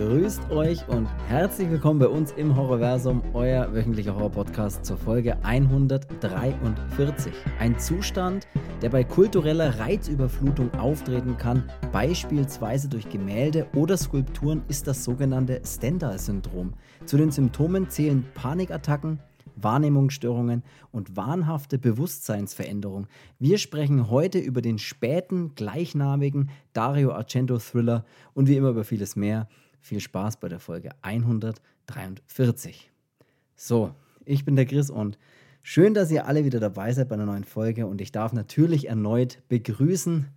Grüßt euch und herzlich willkommen bei uns im Horrorversum, euer wöchentlicher Horror-Podcast zur Folge 143. Ein Zustand, der bei kultureller Reizüberflutung auftreten kann, beispielsweise durch Gemälde oder Skulpturen, ist das sogenannte Stendhal-Syndrom. Zu den Symptomen zählen Panikattacken, Wahrnehmungsstörungen und wahnhafte Bewusstseinsveränderung. Wir sprechen heute über den späten, gleichnamigen Dario Argento-Thriller und wie immer über vieles mehr. Viel Spaß bei der Folge 143. So, ich bin der Chris und schön, dass ihr alle wieder dabei seid bei einer neuen Folge und ich darf natürlich erneut begrüßen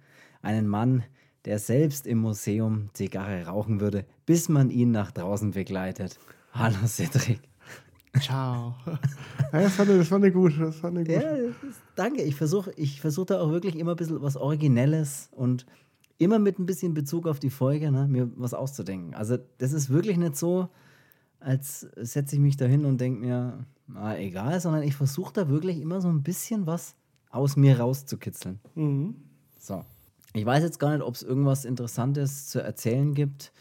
einen Mann, der selbst im Museum Zigarre rauchen würde, bis man ihn nach draußen begleitet. Hallo Cedric. Ciao. Ja, das, fand, das fand ich gut. Das fand ich gut. Ja, ist, danke. Ich versuche ich versuch da auch wirklich immer ein bisschen was Originelles und immer mit ein bisschen Bezug auf die Folge, ne, mir was auszudenken. Also, das ist wirklich nicht so, als setze ich mich da hin und denke mir, na, egal, sondern ich versuche da wirklich immer so ein bisschen was aus mir rauszukitzeln. Mhm. So. Ich weiß jetzt gar nicht, ob es irgendwas Interessantes zu erzählen gibt,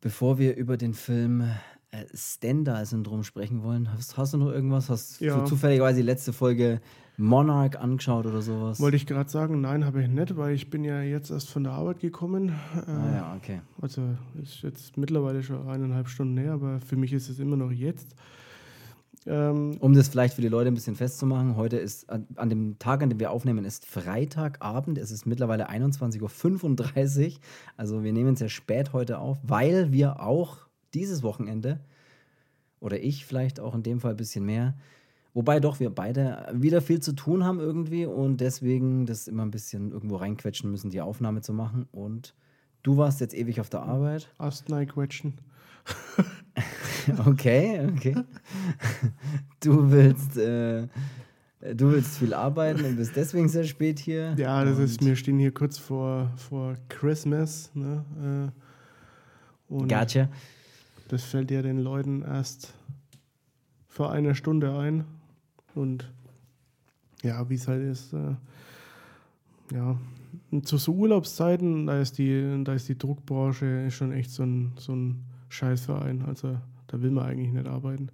bevor wir über den Film äh, Stendhal-Syndrom sprechen wollen. Hast, hast, du noch irgendwas? Hast ja. du zufälligerweise die letzte Folge Monarch angeschaut oder sowas? Wollte ich gerade sagen, nein, habe ich nicht, weil ich bin ja jetzt erst von der Arbeit gekommen. Äh, ah ja, okay. Also ist jetzt mittlerweile schon eineinhalb Stunden näher, aber für mich ist es immer noch jetzt. Ähm, um das vielleicht für die Leute ein bisschen festzumachen, heute ist, an, an, dem Tag, an dem wir aufnehmen, ist Freitagabend. Es ist mittlerweile 21.35 Uhr. Also wir nehmen es sehr spät heute auf, weil wir auch dieses Wochenende, oder ich vielleicht auch in dem Fall ein bisschen mehr, wobei doch wir beide wieder viel zu tun haben irgendwie und deswegen das immer ein bisschen irgendwo reinquetschen müssen, die Aufnahme zu machen. Und du warst jetzt ewig auf der Arbeit. Astnei quetschen. okay, okay. Du willst. Äh, Du willst viel arbeiten und bist deswegen sehr spät hier. Ja, das ist, wir stehen hier kurz vor, vor Christmas. Ne? Äh, und gotcha. Das fällt ja den Leuten erst vor einer Stunde ein. Und ja, wie es halt ist, äh, ja, und zu so Urlaubszeiten, da ist die, da ist die Druckbranche schon echt so ein, so ein Scheißverein. Also da will man eigentlich nicht arbeiten.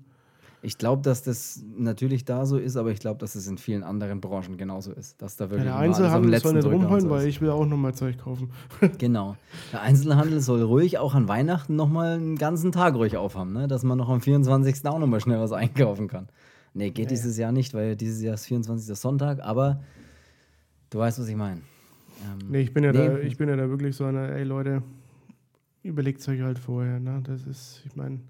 Ich glaube, dass das natürlich da so ist, aber ich glaube, dass es in vielen anderen Branchen genauso ist. Dass da wirklich ja, der Einzelhandel soll nicht rumholen, so weil ich will auch nochmal Zeug kaufen. genau. Der Einzelhandel soll ruhig auch an Weihnachten nochmal einen ganzen Tag ruhig aufhaben, ne? dass man noch am 24. auch nochmal schnell was einkaufen kann. Nee, geht ja, dieses Jahr nicht, weil dieses Jahr ist 24. Sonntag, aber du weißt, was ich meine. Ähm, nee, ich bin ja, nee, da, ich bin ja da wirklich so einer, ey Leute, überlegt es euch halt vorher. Ne? Das ist, ich meine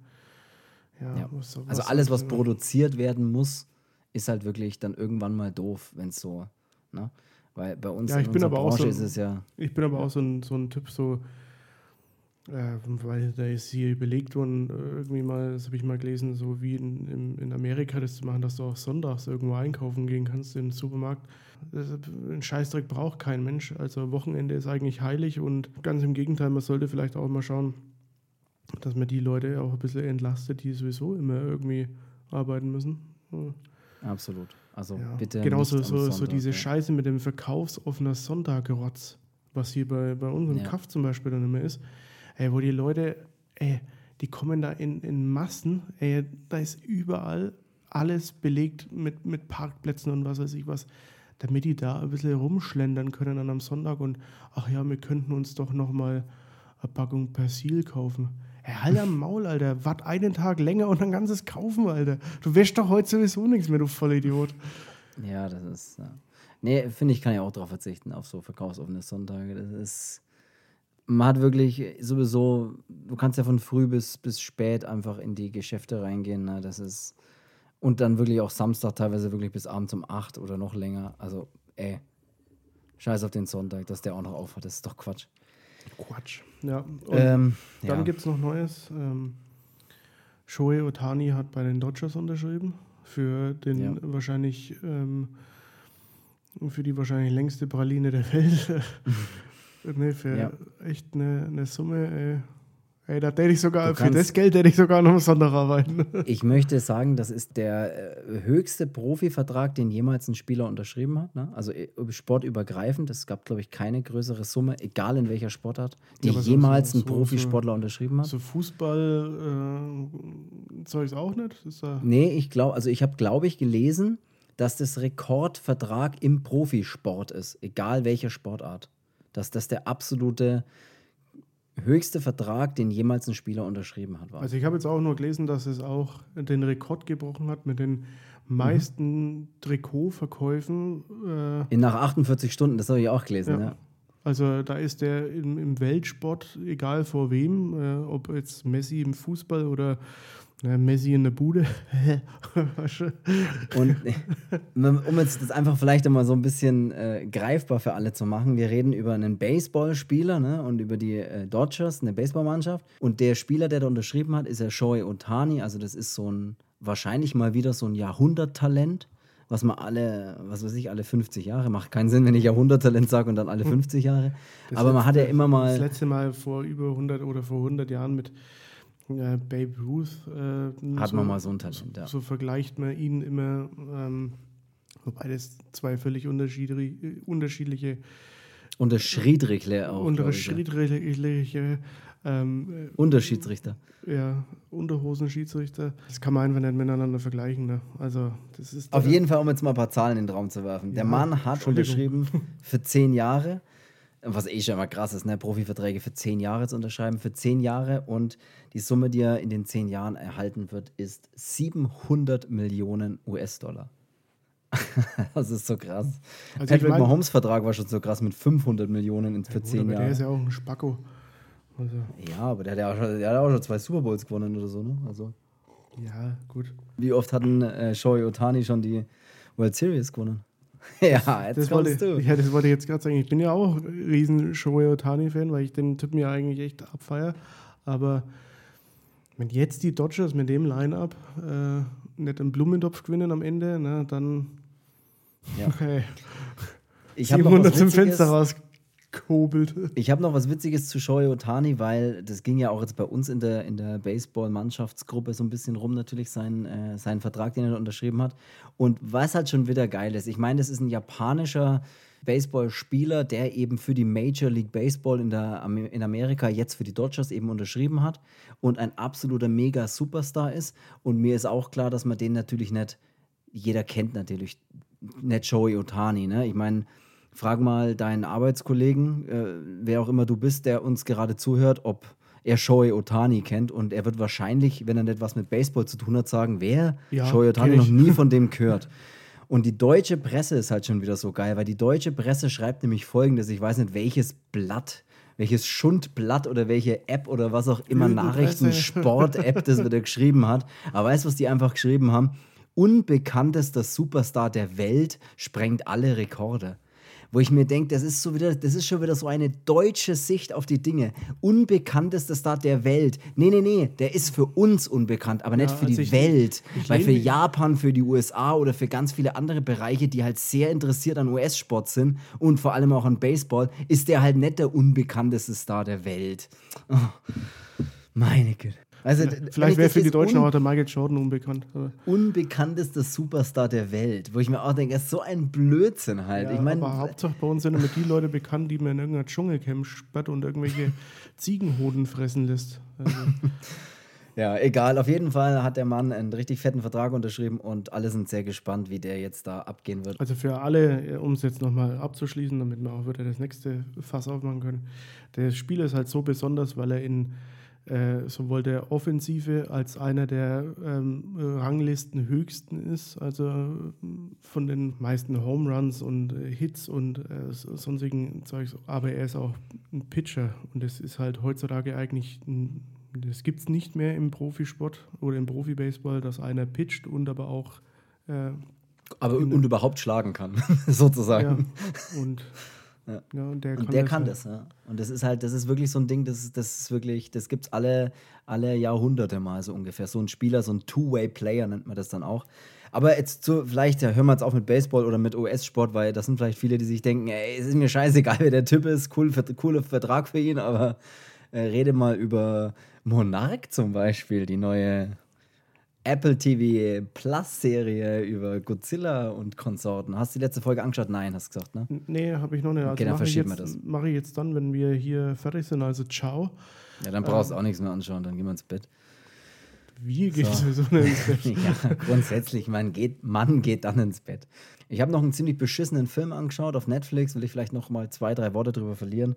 ja, ja. Was, was also alles, was produziert werden muss, ist halt wirklich dann irgendwann mal doof, wenn es so, ne? Weil bei uns ja, ich in bin aber Branche auch so, ist es ja. Ich bin aber auch so ein, so ein Typ, so, äh, weil da ist hier überlegt worden, äh, irgendwie mal, das habe ich mal gelesen, so wie in, in, Amerika das zu machen, dass du auch sonntags irgendwo einkaufen gehen kannst in den Supermarkt. Ein Scheißdreck braucht kein Mensch. Also Wochenende ist eigentlich heilig und ganz im Gegenteil, man sollte vielleicht auch mal schauen, dass man die Leute auch ein bisschen entlastet, die sowieso immer irgendwie arbeiten müssen. Ja. Absolut. Also ja. bitte. Genauso so, Sonntag, so diese ja. Scheiße mit dem verkaufsoffener Sonntagrotz, was hier bei, bei unserem ja. Kaff zum Beispiel dann immer ist. Ey, wo die Leute, ey, die kommen da in, in Massen, ey, da ist überall alles belegt mit, mit Parkplätzen und was weiß ich was, damit die da ein bisschen rumschlendern können an einem Sonntag und ach ja, wir könnten uns doch nochmal eine Packung Persil kaufen. Hey, halt am Maul, Alter. Wart einen Tag länger und ein ganzes kaufen, Alter. Du wäschst doch heute sowieso nichts mehr, du Vollidiot. Ja, das ist. Ja. Nee, finde ich, kann ja auch darauf verzichten, auf so verkaufsoffene Sonntage. Das ist. Man hat wirklich sowieso, du kannst ja von früh bis, bis spät einfach in die Geschäfte reingehen. Ne? Das ist. Und dann wirklich auch Samstag teilweise wirklich bis abends um 8 oder noch länger. Also, ey. Scheiß auf den Sonntag, dass der auch noch aufhat. Das ist doch Quatsch. Quatsch. Ja. Ähm, dann ja. gibt es noch Neues. Ähm, Shohei Otani hat bei den Dodgers unterschrieben für den ja. wahrscheinlich ähm, für die wahrscheinlich längste Praline der Welt. ne, für ja. echt eine, eine Summe. Ey. Hey, da hätte ich sogar, für das Geld hätte ich sogar noch Sonntag arbeiten. Ich möchte sagen, das ist der äh, höchste Profivertrag, den jemals ein Spieler unterschrieben hat. Ne? Also äh, sportübergreifend. Es gab, glaube ich, keine größere Summe, egal in welcher Sportart, die ja, jemals so, so, ein Profisportler so, unterschrieben hat. So Fußball-Zeugs äh, auch nicht? Ist da nee, ich glaube, also ich habe, glaube ich, gelesen, dass das Rekordvertrag im Profisport ist, egal welche Sportart. Dass das der absolute höchste Vertrag, den jemals ein Spieler unterschrieben hat. War. Also ich habe jetzt auch nur gelesen, dass es auch den Rekord gebrochen hat mit den meisten mhm. Trikotverkäufen. Äh, In nach 48 Stunden, das habe ich auch gelesen, ja. ja. Also da ist der im, im, Weltsport, egal vor wem, äh, ob jetzt Messi im Fußball oder ja, Messi in der Bude. und um jetzt das einfach vielleicht einmal so ein bisschen äh, greifbar für alle zu machen, wir reden über einen Baseballspieler ne, und über die äh, Dodgers, eine Baseballmannschaft. Und der Spieler, der da unterschrieben hat, ist der Shohei Otani. Also das ist so ein, wahrscheinlich mal wieder so ein Jahrhunderttalent was man alle, was weiß ich, alle 50 Jahre macht. Keinen Sinn, wenn ich Jahrhunderttalent sage und dann alle 50 Jahre. Das Aber man hat ja immer mal. Das letzte Mal vor über 100 oder vor 100 Jahren mit äh, Babe Ruth. Äh, Hat so, man mal so ein Talent, ja. So vergleicht man ihn immer, ähm, wobei das zwei völlig unterschiedliche. unterschiedliche Unterschiedliche auch. Unterschiedliche. Ähm, Unterschiedsrichter. Ja, Unterhosenschiedsrichter. Das kann man einfach nicht miteinander vergleichen. Ne? Also, das ist Auf jeden Fall, um jetzt mal ein paar Zahlen in den Raum zu werfen. Der ja, Mann hat unterschrieben für zehn Jahre was eh schon immer krass ist, ne? Profiverträge für zehn Jahre zu unterschreiben, für zehn Jahre und die Summe, die er in den zehn Jahren erhalten wird, ist 700 Millionen US-Dollar. das ist so krass. Also Patrick mein, Mahomes Vertrag war schon so krass mit 500 Millionen für ja, zehn Jahre. Der ist ja auch ein Spacko. Also. Ja, aber der hat ja auch schon, der hat auch schon zwei Super Bowls gewonnen oder so, ne? Also. Ja, gut. Wie oft hatten äh, Shoei Otani schon die World Series gewonnen? ja, jetzt das wollte, du. Ja, das wollte ich jetzt gerade sagen. Ich bin ja auch ein riesen Shohei Otani-Fan, weil ich den Typen ja eigentlich echt abfeier. Aber wenn jetzt die Dodgers mit dem Line-Up äh, nicht einen Blumentopf gewinnen am Ende, ne, dann ja. okay. Ich 700 zum Fenster raus kobelt. Ich habe noch was Witziges zu Shohei Otani, weil das ging ja auch jetzt bei uns in der, in der Baseball-Mannschaftsgruppe so ein bisschen rum, natürlich sein, äh, seinen Vertrag, den er unterschrieben hat. Und was halt schon wieder geil ist, ich meine, das ist ein japanischer Baseballspieler, der eben für die Major League Baseball in, der, in Amerika jetzt für die Dodgers eben unterschrieben hat und ein absoluter Mega-Superstar ist. Und mir ist auch klar, dass man den natürlich nicht, jeder kennt natürlich nicht Shohei Otani. Ne? Ich meine, Frag mal deinen Arbeitskollegen, äh, wer auch immer du bist, der uns gerade zuhört, ob er Shohei Otani kennt und er wird wahrscheinlich, wenn er nicht was mit Baseball zu tun hat, sagen, wer ja, Shohei Otani noch nie von dem gehört. Und die deutsche Presse ist halt schon wieder so geil, weil die deutsche Presse schreibt nämlich folgendes, ich weiß nicht welches Blatt, welches Schundblatt oder welche App oder was auch immer, Nachrichten-Sport-App das wieder geschrieben hat. Aber weißt du, was die einfach geschrieben haben? Unbekanntester Superstar der Welt sprengt alle Rekorde wo ich mir denke, das ist so wieder, das ist schon wieder so eine deutsche Sicht auf die Dinge. Unbekanntester Star der Welt. Nee, nee, nee, der ist für uns unbekannt, aber ja, nicht für also die ich, Welt. Ich Weil für Japan, für die USA oder für ganz viele andere Bereiche, die halt sehr interessiert an US-Sport sind und vor allem auch an Baseball, ist der halt nicht der unbekannteste Star der Welt. Oh, meine Güte. Also, Vielleicht wäre für die Deutschen auch der Michael Jordan unbekannt. Unbekanntester Superstar der Welt, wo ich mir auch denke, er ist so ein Blödsinn halt. Ja, ich mein, aber Hauptsache bei uns sind immer die Leute bekannt, die man in irgendeiner Dschungelcamp sperrt und irgendwelche Ziegenhoden fressen lässt. Also. ja, egal. Auf jeden Fall hat der Mann einen richtig fetten Vertrag unterschrieben und alle sind sehr gespannt, wie der jetzt da abgehen wird. Also für alle, um es jetzt nochmal abzuschließen, damit wir auch wieder das nächste Fass aufmachen können. Der Spieler ist halt so besonders, weil er in äh, sowohl der Offensive als einer der ähm, Ranglisten höchsten ist, also äh, von den meisten Home Runs und äh, Hits und äh, sonstigen Zeugs. Aber er ist auch ein Pitcher und das ist halt heutzutage eigentlich, ein, das gibt es nicht mehr im Profisport oder im Profibaseball, dass einer pitcht und aber auch. Äh, aber und überhaupt schlagen kann, sozusagen. Ja, und ja. ja. und der kann, und der das, kann das, ja. Und das ist halt, das ist wirklich so ein Ding, das, das ist wirklich, das gibt es alle, alle Jahrhunderte mal so ungefähr. So ein Spieler, so ein Two-Way-Player nennt man das dann auch. Aber jetzt zu, vielleicht ja, hören wir jetzt auf mit Baseball oder mit US-Sport, weil das sind vielleicht viele, die sich denken, ey, es ist mir scheißegal, wer der Typ ist, cool, cooler Vertrag für ihn, aber äh, rede mal über Monarch zum Beispiel, die neue Apple TV Plus Serie über Godzilla und Konsorten. Hast du die letzte Folge angeschaut? Nein, hast du gesagt, ne? Nee, habe ich noch nicht. Also okay, dann verschieben wir das. Mache ich jetzt dann, wenn wir hier fertig sind. Also ciao. Ja, dann brauchst du ähm, auch nichts mehr anschauen, dann gehen wir ins Bett. Wie geht so. so ins Bett? ja, grundsätzlich, man geht, man geht dann ins Bett. Ich habe noch einen ziemlich beschissenen Film angeschaut auf Netflix, will ich vielleicht noch mal zwei, drei Worte drüber verlieren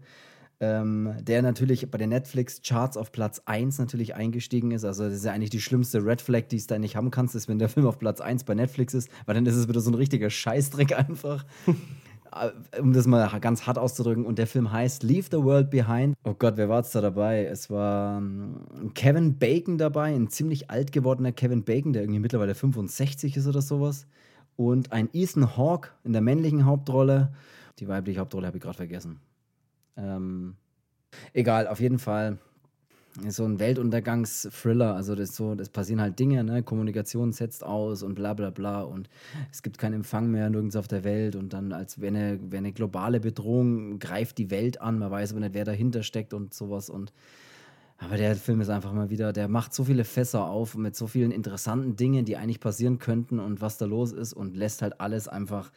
ähm, der natürlich bei den Netflix-Charts auf Platz 1 natürlich eingestiegen ist. Also das ist ja eigentlich die schlimmste Red Flag, die es da nicht haben kannst, ist, wenn der Film auf Platz 1 bei Netflix ist, weil dann ist es wieder so ein richtiger Scheißdreck einfach. Um das mal ganz hart auszudrücken. Und der Film heißt Leave the World Behind. Oh Gott, wer war es da dabei? Es war ähm, Kevin Bacon dabei, ein ziemlich alt gewordener Kevin Bacon, der irgendwie mittlerweile 65 ist oder sowas. Und ein Ethan Hawke in der männlichen Hauptrolle. Die weibliche Hauptrolle habe ich gerade vergessen. Ähm, egal, auf jeden Fall so ein Weltuntergangs-Thriller. Also das so, das passieren halt Dinge, ne? Kommunikation setzt aus und bla bla bla und es gibt keinen Empfang mehr nirgends auf der Welt und dann als wenn eine, wenn eine globale Bedrohung greift die Welt an, man weiß aber nicht, wer dahinter steckt und sowas und aber der Film ist einfach mal wieder, der macht so viele Fässer auf mit so vielen interessanten Dingen, die eigentlich passieren könnten und was da los ist und lässt halt alles einfach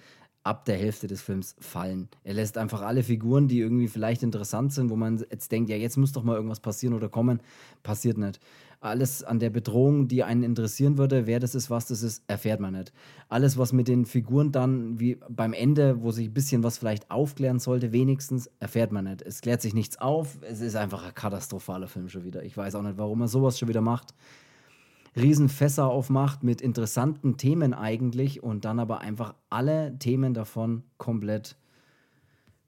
ab der Hälfte des Films fallen. Er lässt einfach alle Figuren, die irgendwie vielleicht interessant sind, wo man jetzt denkt, ja, jetzt muss doch mal irgendwas passieren oder kommen, passiert nicht. Alles an der Bedrohung, die einen interessieren würde, wer das ist, was das ist, erfährt man nicht. Alles, was mit den Figuren dann, wie beim Ende, wo sich ein bisschen was vielleicht aufklären sollte, wenigstens, erfährt man nicht. Es klärt sich nichts auf. Es ist einfach ein katastrophaler Film schon wieder. Ich weiß auch nicht, warum er sowas schon wieder macht. Riesenfässer aufmacht mit interessanten Themen eigentlich und dann aber einfach alle Themen davon komplett,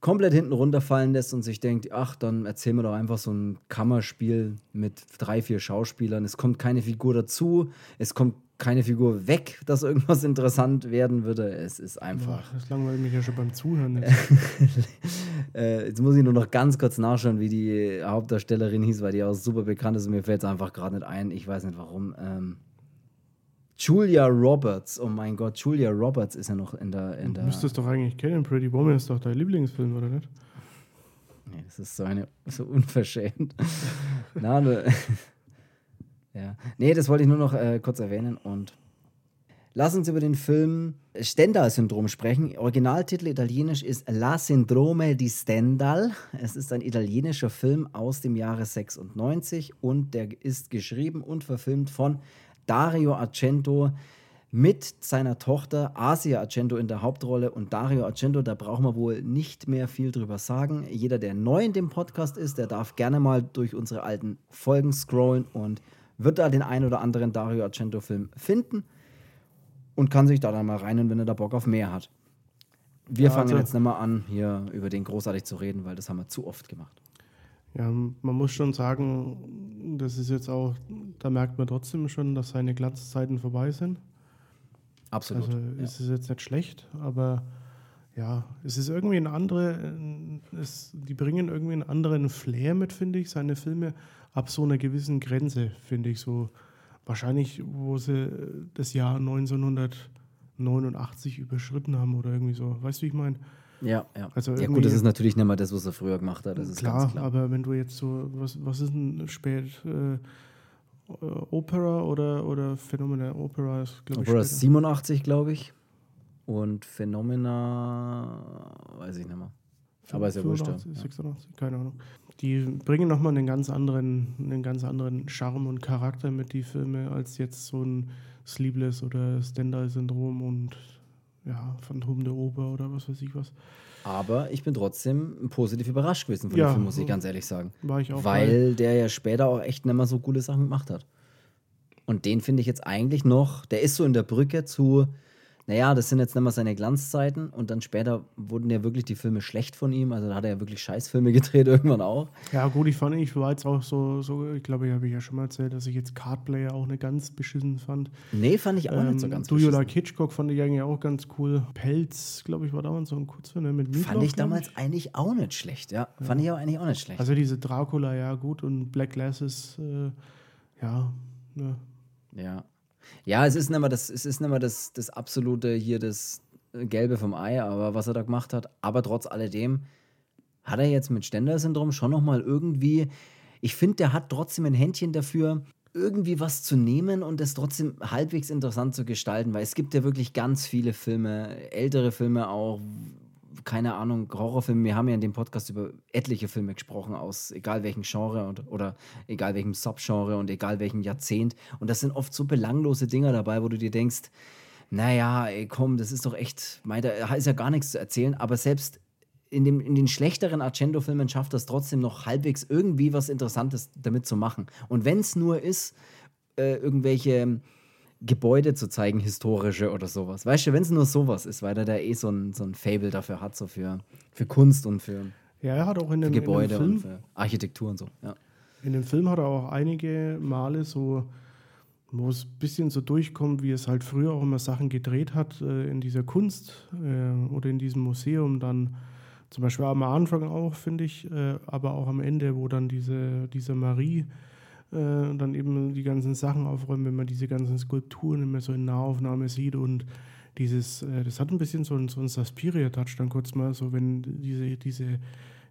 komplett hinten runterfallen lässt und sich denkt, ach, dann erzählen wir doch einfach so ein Kammerspiel mit drei, vier Schauspielern. Es kommt keine Figur dazu, es kommt keine Figur weg, dass irgendwas interessant werden würde. Es ist einfach. Boah, das langweilt mich ja schon beim Zuhören. Jetzt. äh, jetzt muss ich nur noch ganz kurz nachschauen, wie die Hauptdarstellerin hieß, weil die auch super bekannt ist und mir fällt es einfach gerade nicht ein. Ich weiß nicht warum. Ähm, Julia Roberts, oh mein Gott, Julia Roberts ist ja noch in der. In der du müsstest doch eigentlich kennen. Pretty Woman ist doch dein Lieblingsfilm, oder nicht? Nee, das ist so eine so unverschämt. Na, ne, ja. Nee, das wollte ich nur noch äh, kurz erwähnen und lass uns über den Film Stendhal-Syndrom sprechen. Originaltitel italienisch ist La Syndrome di Stendhal. Es ist ein italienischer Film aus dem Jahre 96 und der ist geschrieben und verfilmt von Dario Argento mit seiner Tochter Asia Argento in der Hauptrolle und Dario Argento, da brauchen wir wohl nicht mehr viel drüber sagen. Jeder, der neu in dem Podcast ist, der darf gerne mal durch unsere alten Folgen scrollen und wird da den einen oder anderen Dario Argento-Film finden und kann sich da dann mal rein, wenn er da Bock auf mehr hat. Wir ja, fangen also, jetzt nicht mal an, hier über den großartig zu reden, weil das haben wir zu oft gemacht. Ja, man muss schon sagen, das ist jetzt auch, da merkt man trotzdem schon, dass seine Glanzzeiten vorbei sind. Absolut. Also ja. ist es jetzt nicht schlecht, aber ja, es ist irgendwie ein andere, es, die bringen irgendwie einen anderen Flair mit, finde ich, seine Filme ab so einer gewissen Grenze, finde ich so. Wahrscheinlich, wo sie das Jahr 1989 überschritten haben oder irgendwie so. Weißt du, wie ich meine? Ja, ja. Also ja, gut, das ist natürlich nicht mal das, was er früher gemacht hat. Das ist klar, klar. aber wenn du jetzt so, was, was ist denn spät? Äh, Opera oder, oder Phänomena Opera ist, glaube ich. Opera ist 87, glaube ich. Und Phenomena, weiß ich nicht mehr. Aber ist ja wurscht. 86, keine Ahnung. Die bringen nochmal einen ganz anderen, einen ganz anderen Charme und Charakter mit die Filme als jetzt so ein Sleepless oder Stendhal-Syndrom und ja, Phantom der Oper oder was weiß ich was. Aber ich bin trotzdem positiv überrascht gewesen von ja, dem Film, muss ich ganz ehrlich sagen. War ich auch. Weil der ja später auch echt nicht mehr so coole Sachen gemacht hat. Und den finde ich jetzt eigentlich noch, der ist so in der Brücke zu naja, das sind jetzt nicht mal seine Glanzzeiten und dann später wurden ja wirklich die Filme schlecht von ihm. Also da hat er ja wirklich Scheißfilme gedreht irgendwann auch. Ja, gut, ich fand, ich war jetzt auch so, so ich glaube, ich habe ja schon mal erzählt, dass ich jetzt Cardplayer auch nicht ganz beschissen fand. Nee, fand ich auch ähm, nicht so ähm, ganz Do You Like Hitchcock fand ich eigentlich auch ganz cool. Pelz, glaube ich, war damals so ein Kurzfilm ne, mit Meatloaf, Fand ich damals ich. eigentlich auch nicht schlecht, ja. ja. Fand ich auch eigentlich auch nicht schlecht. Also diese Dracula, ja, gut und Black Glasses, äh, ja, ne. Ja. Ja, es ist nicht mehr das, es ist nicht mehr das, das absolute hier, das Gelbe vom Ei, aber was er da gemacht hat. Aber trotz alledem hat er jetzt mit Stender-Syndrom schon nochmal irgendwie, ich finde, der hat trotzdem ein Händchen dafür, irgendwie was zu nehmen und es trotzdem halbwegs interessant zu gestalten, weil es gibt ja wirklich ganz viele Filme, ältere Filme auch, keine Ahnung, Horrorfilme. Wir haben ja in dem Podcast über etliche Filme gesprochen, aus egal welchem Genre und, oder egal welchem Subgenre und egal welchem Jahrzehnt. Und das sind oft so belanglose Dinger dabei, wo du dir denkst, naja, ey, komm, das ist doch echt, da ist ja gar nichts zu erzählen, aber selbst in, dem, in den schlechteren Argento-Filmen schafft das trotzdem noch halbwegs irgendwie was Interessantes damit zu machen. Und wenn es nur ist, äh, irgendwelche Gebäude zu zeigen, historische oder sowas. Weißt du, wenn es nur sowas ist, weil er da eh so ein, so ein Fable dafür hat, so für, für Kunst und für, ja, er hat auch in dem, Gebäude in dem Film, und für Architektur und so. Ja. In dem Film hat er auch einige Male so, wo es ein bisschen so durchkommt, wie es halt früher auch immer Sachen gedreht hat, äh, in dieser Kunst äh, oder in diesem Museum dann zum Beispiel am Anfang auch, finde ich, äh, aber auch am Ende, wo dann diese, diese Marie äh, dann eben die ganzen Sachen aufräumt, wenn man diese ganzen Skulpturen immer so in Nahaufnahme sieht und dieses, äh, das hat ein bisschen so, ein, so einen Suspiria-Touch dann kurz mal, so wenn diese, diese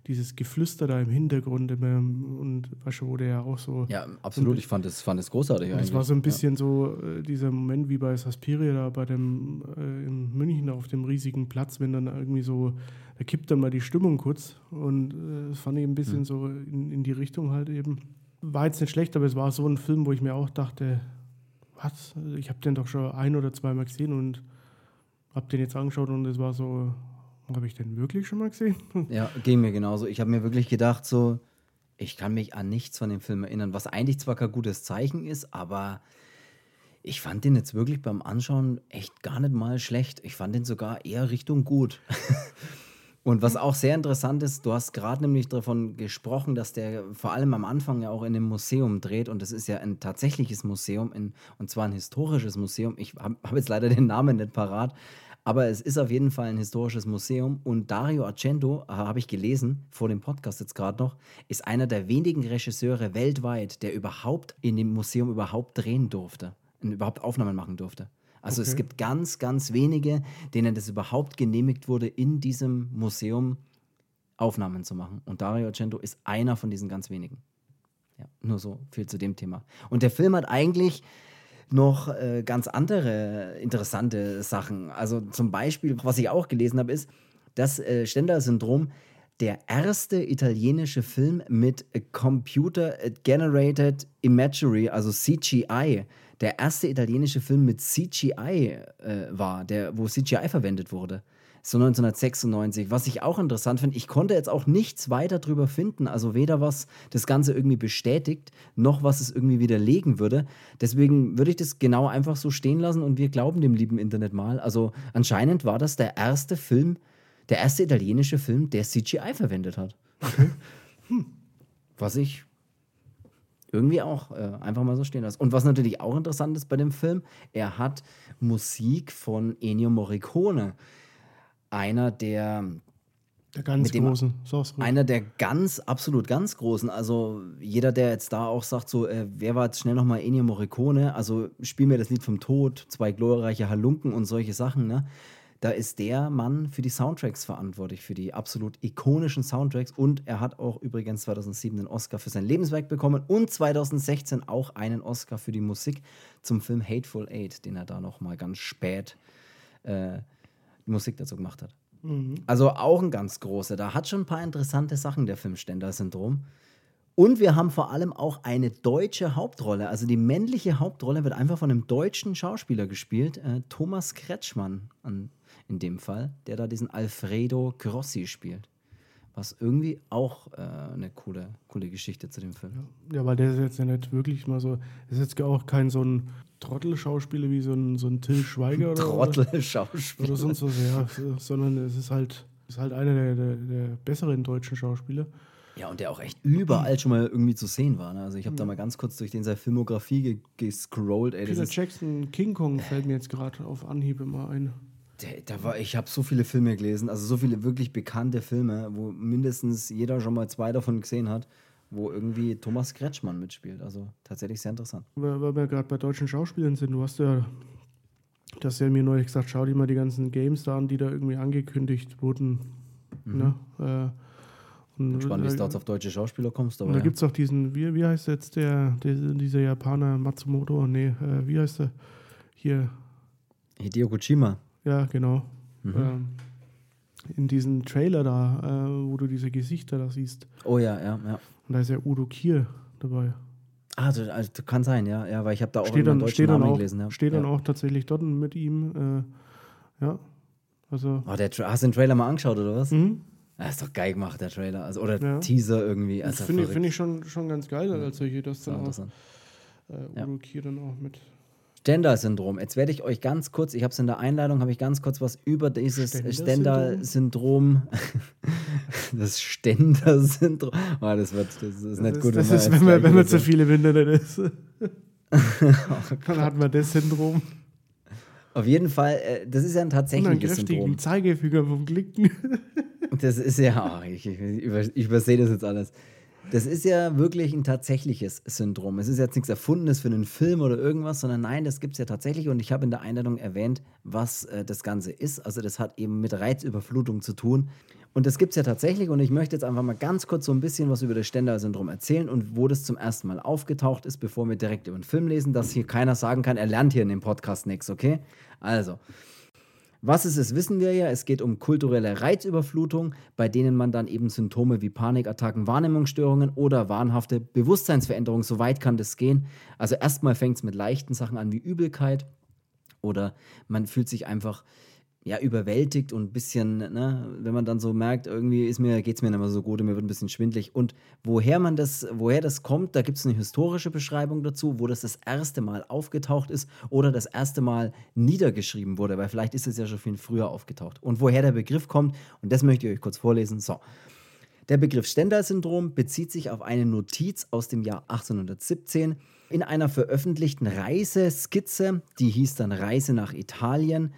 dieses Geflüster da im Hintergrund immer und weißt du, wo der ja auch so. Ja, absolut. Ich fand es fand es großartig. Es war so ein bisschen ja. so äh, dieser Moment wie bei Saspiria da bei dem äh, in München auf dem riesigen Platz, wenn dann irgendwie so, da kippt dann mal die Stimmung kurz und äh, das fand ich ein bisschen mhm. so in, in die Richtung halt eben. War jetzt nicht schlecht, aber es war so ein Film, wo ich mir auch dachte, was? Ich habe den doch schon ein oder zweimal gesehen und habe den jetzt angeschaut und es war so, habe ich den wirklich schon mal gesehen? Ja, ging mir genauso. Ich habe mir wirklich gedacht, so, ich kann mich an nichts von dem Film erinnern, was eigentlich zwar kein gutes Zeichen ist, aber ich fand den jetzt wirklich beim Anschauen echt gar nicht mal schlecht. Ich fand den sogar eher Richtung gut. Und was auch sehr interessant ist, du hast gerade nämlich davon gesprochen, dass der vor allem am Anfang ja auch in einem Museum dreht und das ist ja ein tatsächliches Museum, in, und zwar ein historisches Museum. Ich habe hab jetzt leider den Namen nicht parat, aber es ist auf jeden Fall ein historisches Museum und Dario Argento, äh, habe ich gelesen, vor dem Podcast jetzt gerade noch, ist einer der wenigen Regisseure weltweit, der überhaupt in dem Museum überhaupt drehen durfte und überhaupt Aufnahmen machen durfte. Also okay. es gibt ganz, ganz wenige, denen das überhaupt genehmigt wurde, in diesem Museum Aufnahmen zu machen. Und Dario Argento ist einer von diesen ganz wenigen. Ja, nur so viel zu dem Thema. Und der Film hat eigentlich noch äh, ganz andere interessante Sachen. Also zum Beispiel, was ich auch gelesen habe, ist, dass äh, Stendhal-Syndrom der erste italienische Film mit Computer Generated Imagery, also CGI, der erste italienische Film mit CGI äh, war, der, wo CGI verwendet wurde so 1996. Was ich auch interessant finde, ich konnte jetzt auch nichts weiter drüber finden, also weder was das Ganze irgendwie bestätigt, noch was es irgendwie widerlegen würde. Deswegen würde ich das genau einfach so stehen lassen und wir glauben dem lieben Internet mal. Also anscheinend war das der erste Film, der erste italienische Film, der CGI verwendet hat. Okay. Hm. Was ich irgendwie auch äh, einfach mal so stehen lasse. Und was natürlich auch interessant ist bei dem Film, er hat Musik von Ennio Morricone einer der der ganz dem, großen. Einer der ganz, absolut ganz großen. Also jeder, der jetzt da auch sagt, so, äh, wer war jetzt schnell nochmal Ennio Morricone? Also spiel mir das Lied vom Tod, zwei glorreiche Halunken und solche Sachen, ne? Da ist der Mann für die Soundtracks verantwortlich, für die absolut ikonischen Soundtracks. Und er hat auch übrigens 2007 einen Oscar für sein Lebenswerk bekommen und 2016 auch einen Oscar für die Musik zum Film Hateful Eight, den er da nochmal ganz spät äh, Musik dazu gemacht hat. Mhm. Also auch ein ganz großer. Da hat schon ein paar interessante Sachen, der Film Stender-Syndrom. Und wir haben vor allem auch eine deutsche Hauptrolle. Also die männliche Hauptrolle wird einfach von einem deutschen Schauspieler gespielt, äh, Thomas Kretschmann an, in dem Fall, der da diesen Alfredo Grossi spielt. Was irgendwie auch äh, eine coole, coole Geschichte zu dem Film. Ja. weil der ist jetzt ja nicht wirklich mal so, ist jetzt auch kein so ein Trottelschauspieler wie so ein, so ein Till Schweiger oder Trottelschauspieler. Oder sonst was, ja. Sondern es ist halt, ist halt einer der, der, der besseren deutschen Schauspieler. Ja, und der auch echt überall schon mal irgendwie zu sehen war. Ne? Also ich habe da mal ganz kurz durch den seine Filmografie ge gescrollt. Ey, Peter Jackson, King Kong fällt mir jetzt gerade auf Anhieb immer ein. Der, da war, ich habe so viele Filme gelesen, also so viele wirklich bekannte Filme, wo mindestens jeder schon mal zwei davon gesehen hat wo irgendwie Thomas Kretschmann mitspielt. Also tatsächlich sehr interessant. Weil, weil wir gerade bei deutschen Schauspielern sind, du hast ja, du hast ja mir neulich gesagt, schau dir mal die ganzen Games da an, die da irgendwie angekündigt wurden. Mhm. Ne? Äh, Bin gespannt, wie es dort auf deutsche Schauspieler kommst. Aber Und da ja. gibt es auch diesen, wie, wie heißt jetzt der, der, dieser Japaner Matsumoto? Nee, äh, wie heißt der? Hier, Hideo Kojima. ja, genau. Mhm. Ähm, in diesem Trailer da, äh, wo du diese Gesichter da siehst. Oh ja, ja, ja. Und da ist ja Udo Kier dabei. Ah, das, also, das kann sein, ja, ja, weil ich habe da auch steht dann, deutschen steht dann, Namen auch, gelesen. Ja. steht dann ja. auch tatsächlich dort mit ihm. Äh, ja, also. Oh, der, hast du den Trailer mal angeschaut, oder was? Mhm. Das ist doch geil gemacht, der Trailer. Also, oder Ja. Teaser irgendwie. Das Also finde ich, verrückt. find ich schon, schon ganz geil, als solche das Sau dann auch, interessant. äh, Ja. Udo Kier dann auch mit. Stendhal-Syndrom. Jetzt werde ich euch ganz kurz, ich habe es in der Einleitung, habe ich ganz kurz was über dieses? Stendhal-Syndrom, das Stender-Syndrom, oh, das, wird, das ist nicht das gut. ist, das man ist wenn man, wenn man zu viele im Internet ist. Oh dann hat man das Syndrom. Auf jeden Fall, äh, das ist ja ein tatsächliches Syndrom. Zeigefinger vom Klicken. Das ist ja, oh, ich, ich, über, ich übersehe das jetzt alles. Das ist ja wirklich ein tatsächliches Syndrom. Es ist jetzt nichts Erfundenes für einen Film oder irgendwas, sondern nein, das gibt es ja tatsächlich. Und ich habe in der Einladung erwähnt, was äh, das Ganze ist. Also das hat eben mit Reizüberflutung zu tun. Und das gibt es ja tatsächlich. Und ich möchte jetzt einfach mal ganz kurz so ein bisschen was über das Stendhal-Syndrom erzählen und wo das zum ersten Mal aufgetaucht ist, bevor wir direkt über den Film lesen, dass hier keiner sagen kann, er lernt hier in dem Podcast nichts, okay? Also, was es ist, wissen wir ja. Es geht um kulturelle Reizüberflutung, bei denen man dann eben Symptome wie Panikattacken, Wahrnehmungsstörungen oder wahnhafte Bewusstseinsveränderungen, so weit kann das gehen. Also erstmal fängt es mit leichten Sachen an wie Übelkeit oder man fühlt sich einfach ja, überwältigt und ein bisschen, ne, wenn man dann so merkt, irgendwie ist mir, geht es mir nicht mehr so gut und mir wird ein bisschen schwindlig. Und woher man das, woher das kommt, da gibt es eine historische Beschreibung dazu, wo das das erste Mal aufgetaucht ist oder das erste Mal niedergeschrieben wurde, weil vielleicht ist es ja schon viel früher aufgetaucht. Und woher der Begriff kommt, und das möchte ich euch kurz vorlesen. So. Der Begriff Stendhal-Syndrom bezieht sich auf eine Notiz aus dem Jahr 1817 in einer veröffentlichten Reiseskizze, die hieß dann Reise nach Italien,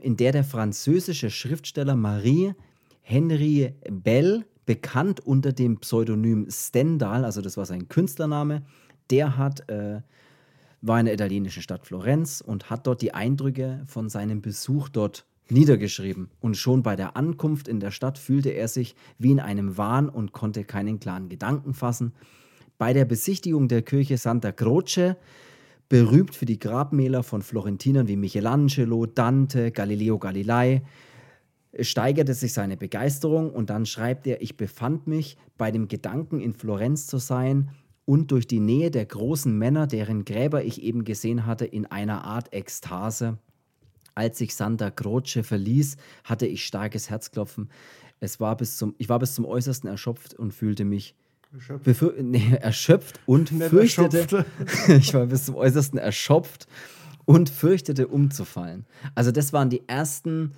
in der der französische Schriftsteller Marie Henry Bell, bekannt unter dem Pseudonym Stendhal, also das war sein Künstlername, der hat, äh, war in der italienischen Stadt Florenz und hat dort die Eindrücke von seinem Besuch dort niedergeschrieben. Und schon bei der Ankunft in der Stadt fühlte er sich wie in einem Wahn und konnte keinen klaren Gedanken fassen. Bei der Besichtigung der Kirche Santa Croce, berühmt für die Grabmäler von Florentinern wie Michelangelo, Dante, Galileo Galilei, steigerte sich seine Begeisterung und dann schreibt er, ich befand mich bei dem Gedanken, in Florenz zu sein und durch die Nähe der großen Männer, deren Gräber ich eben gesehen hatte, in einer Art Ekstase. Als ich Santa Croce verließ, hatte ich starkes Herzklopfen. Es war bis zum, ich war bis zum Äußersten erschöpft und fühlte mich befür- nee, erschöpft und Nicht fürchtete, erschöpft. ich war bis zum Äußersten erschöpft und fürchtete umzufallen. Also das waren die ersten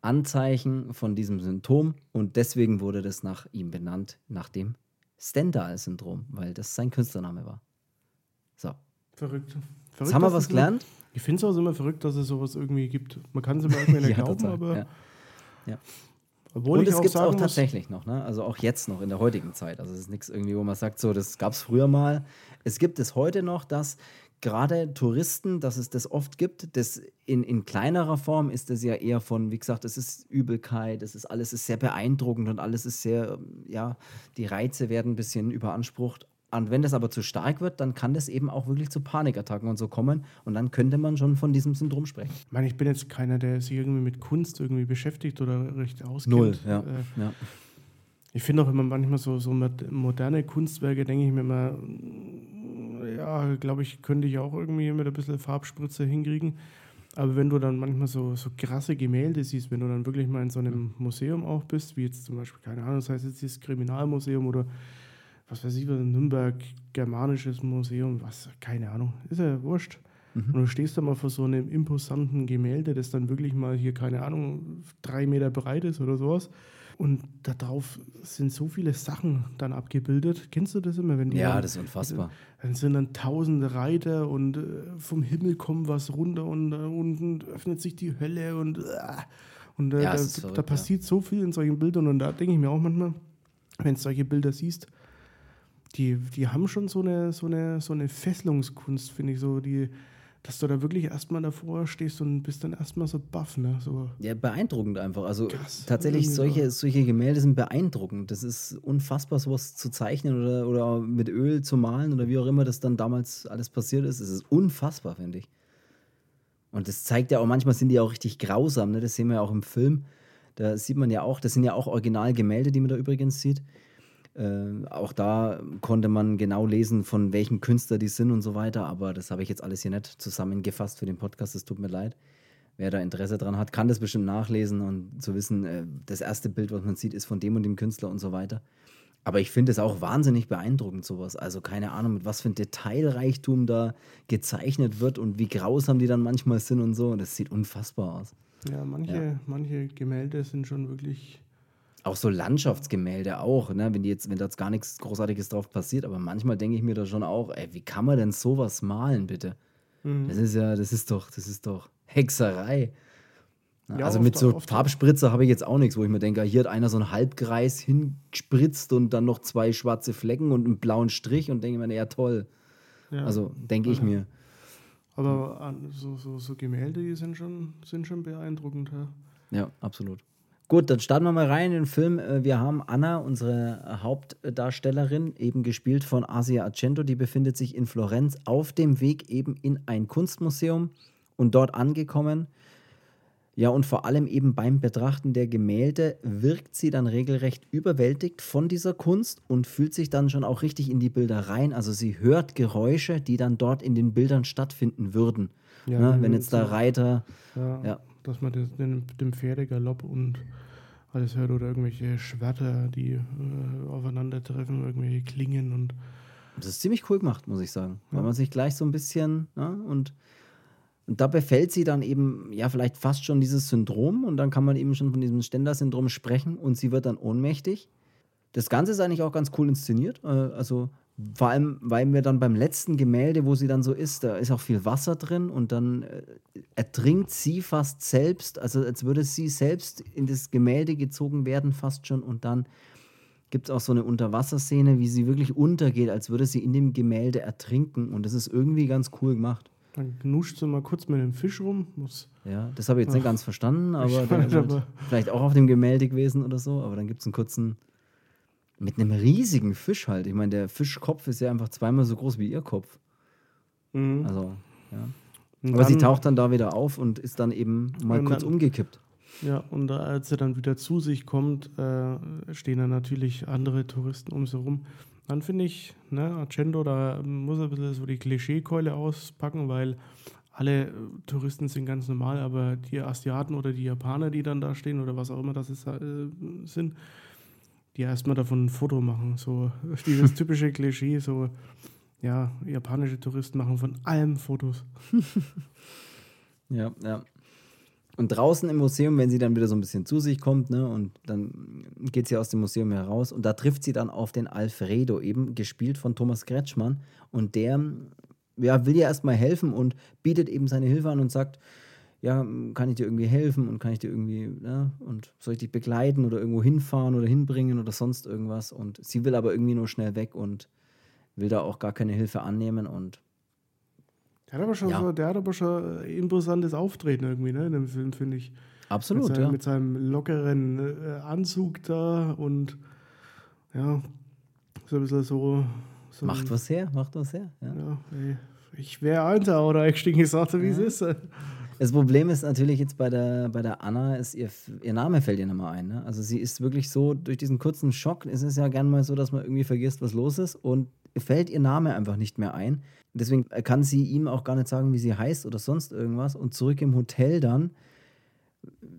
Anzeichen von diesem Symptom und deswegen wurde das nach ihm benannt, nach dem Stendhal-Syndrom, weil das sein Künstlername war. So, Verrückt. jetzt Verrückt, haben wir was gelernt. Ich finde es auch immer verrückt, dass es sowas irgendwie gibt. Man kann es immer irgendwie nicht glauben, total, aber ja. Obwohl Und es gibt es auch muss, tatsächlich noch, ne? also auch jetzt noch in der heutigen Zeit. Also es ist nichts irgendwie, wo man sagt, so, das gab es früher mal. Es gibt es heute noch, dass gerade Touristen, dass es das oft gibt, das in, in kleinerer Form ist das ja eher von, wie gesagt, es ist Übelkeit, es ist alles ist sehr beeindruckend und alles ist sehr, ja, die Reize werden ein bisschen überansprucht. Und wenn das aber zu stark wird, dann kann das eben auch wirklich zu Panikattacken und so kommen. Und dann könnte man schon von diesem Syndrom sprechen. ich meine, ich bin jetzt keiner, der sich irgendwie mit Kunst irgendwie beschäftigt oder recht auskennt. ja. Äh, ja. Ich finde auch immer manchmal so, so mod- moderne Kunstwerke, denke ich mir immer, mm, ja, glaube ich, könnte ich auch irgendwie mit ein bisschen Farbspritze hinkriegen. Aber wenn du dann manchmal so, so krasse Gemälde siehst, wenn du dann wirklich mal in so einem Museum auch bist, wie jetzt zum Beispiel, keine Ahnung, das heißt jetzt das Kriminalmuseum oder was weiß ich, was Nürnberg, Germanisches Museum, was, keine Ahnung, ist ja wurscht. Und du stehst da mal vor so einem imposanten Gemälde, das dann wirklich mal hier, keine Ahnung, drei Meter breit ist oder sowas. Und da drauf sind so viele Sachen dann abgebildet. Kennst du das immer? Wenn die ja, dann, das ist unfassbar. Dann sind dann tausende Reiter und äh, vom Himmel kommt was runter und äh, unten öffnet sich die Hölle und, äh, und Ja, da, ist da verrückt, ja. passiert so viel in solchen Bildern. Und da denke ich mir auch manchmal, wenn du solche Bilder siehst, die, die haben schon so eine, so eine, so eine Fesselungskunst, finde ich so. Die, dass du da wirklich erstmal davor stehst und bist dann erstmal so baff, ne? So. Ja, beeindruckend einfach. Also Krass, tatsächlich, solche, solche Gemälde sind beeindruckend. Das ist unfassbar, sowas zu zeichnen oder, oder mit Öl zu malen oder wie auch immer das dann damals alles passiert ist. Es ist unfassbar, finde ich. Und das zeigt ja auch, manchmal sind die auch richtig grausam, ne? Das sehen wir ja auch im Film. Da sieht man ja auch, das sind ja auch Originalgemälde, die man da übrigens sieht. Äh, auch da konnte man genau lesen, von welchem Künstler die sind und so weiter, aber das habe ich jetzt alles hier nicht zusammengefasst für den Podcast, es tut mir leid. Wer da Interesse dran hat, kann das bestimmt nachlesen und zu wissen, äh, das erste Bild, was man sieht, ist von dem und dem Künstler und so weiter. Aber ich finde es auch wahnsinnig beeindruckend, sowas. Also keine Ahnung, mit was für ein Detailreichtum da gezeichnet wird und wie grausam die dann manchmal sind und so. Und das sieht unfassbar aus. Ja, manche, ja. manche Gemälde sind schon wirklich auch so Landschaftsgemälde auch, ne? wenn, die jetzt, wenn da jetzt gar nichts Großartiges drauf passiert, aber manchmal denke ich mir da schon auch, ey, wie kann man denn sowas malen, bitte? Mhm. Das ist ja, das ist doch, das ist doch Hexerei. Ja, also mit so Farbspritzer habe ich jetzt auch nichts, wo ich mir denke, hier hat einer so einen Halbkreis hingespritzt und dann noch zwei schwarze Flecken und einen blauen Strich und denke mir, ja toll. Ja. Also denke ich mir. Aber so, so, so Gemälde, die sind schon, sind schon beeindruckend. Ja, ja absolut. Gut, dann starten wir mal rein in den Film. Äh, wir haben Anna, unsere Hauptdarstellerin, eben gespielt von Asia Argento. Die befindet sich in Florenz auf dem Weg eben in ein Kunstmuseum und dort angekommen. Ja, und vor allem eben beim Betrachten der Gemälde wirkt sie dann regelrecht überwältigt von dieser Kunst und fühlt sich dann schon auch richtig in die Bilder rein. Also sie hört Geräusche, die dann dort in den Bildern stattfinden würden. Ja, ne? Wenn jetzt der Reiter. Ja, ja. Dass man den, den Pferdegalopp und alles hört oder irgendwelche Schwerter, die äh, aufeinandertreffen, irgendwelche Klingen und. Das ist ziemlich cool gemacht, muss ich sagen. Ja. Weil man sich gleich so ein bisschen, ne, und, und da befällt sie dann eben, ja, vielleicht fast schon dieses Syndrom und dann kann man eben schon von diesem Stender-Syndrom sprechen und sie wird dann ohnmächtig. Das Ganze ist eigentlich auch ganz cool inszeniert. Äh, also vor allem, weil mir dann beim letzten Gemälde, wo sie dann so ist, da ist auch viel Wasser drin und dann äh, ertrinkt sie fast selbst, also als würde sie selbst in das Gemälde gezogen werden, fast schon. Und dann gibt es auch so eine Unterwasserszene, wie sie wirklich untergeht, als würde sie in dem Gemälde ertrinken. Und das ist irgendwie ganz cool gemacht. Dann knuscht sie mal kurz mit dem Fisch rum. Muss ja, das habe ich jetzt Ach, nicht ganz verstanden, aber, aber vielleicht auch auf dem Gemälde gewesen oder so. Aber dann gibt es einen kurzen mit einem riesigen Fisch halt. Ich meine, der Fischkopf ist ja einfach zweimal so groß wie ihr Kopf. Mhm. Also, ja. Und Aber sie taucht dann da wieder auf und ist dann eben mal kurz dann, umgekippt. Ja, und als er dann wieder zu sich kommt, äh, stehen dann natürlich andere Touristen um sie rum. Dann finde ich, ne, Argento, da muss er ein bisschen so die Klischeekeule auspacken, weil alle äh, Touristen sind ganz normal, aber die Asiaten oder die Japaner, die dann da stehen oder was auch immer das ist, äh, sind, die erstmal davon ein Foto machen. So dieses typische Klischee, so ja, japanische Touristen machen von allem Fotos. ja, ja. Und draußen im Museum, wenn sie dann wieder so ein bisschen zu sich kommt, ne, und dann geht sie aus dem Museum heraus und da trifft sie dann auf den Alfredo, eben gespielt von Thomas Kretschmann. Und der ja, will ihr erstmal helfen und bietet eben seine Hilfe an und sagt, ja, kann ich dir irgendwie helfen und kann ich dir irgendwie, ja, und soll ich dich begleiten oder irgendwo hinfahren oder hinbringen oder sonst irgendwas. Und sie will aber irgendwie nur schnell weg und will da auch gar keine Hilfe annehmen und der hat aber schon ja. so, der hat aber schon ein imposantes Auftreten irgendwie, ne, in dem Film, finde ich. Absolut, mit seinem, ja. Mit seinem lockeren äh, Anzug da und ja, so ein bisschen so. so macht was her, macht was her. Ja, ja ich wäre Alter oder ich stinke gesagt, wie ja. es ist. Das Problem ist natürlich jetzt bei der, bei der Anna, ist ihr, ihr Name fällt ihr mehr ein. Ne? Also sie ist wirklich so, durch diesen kurzen Schock ist es ja gern mal so, dass man irgendwie vergisst, was los ist und fällt ihr Name einfach nicht mehr ein. Deswegen kann sie ihm auch gar nicht sagen, wie sie heißt oder sonst irgendwas. Und zurück im Hotel dann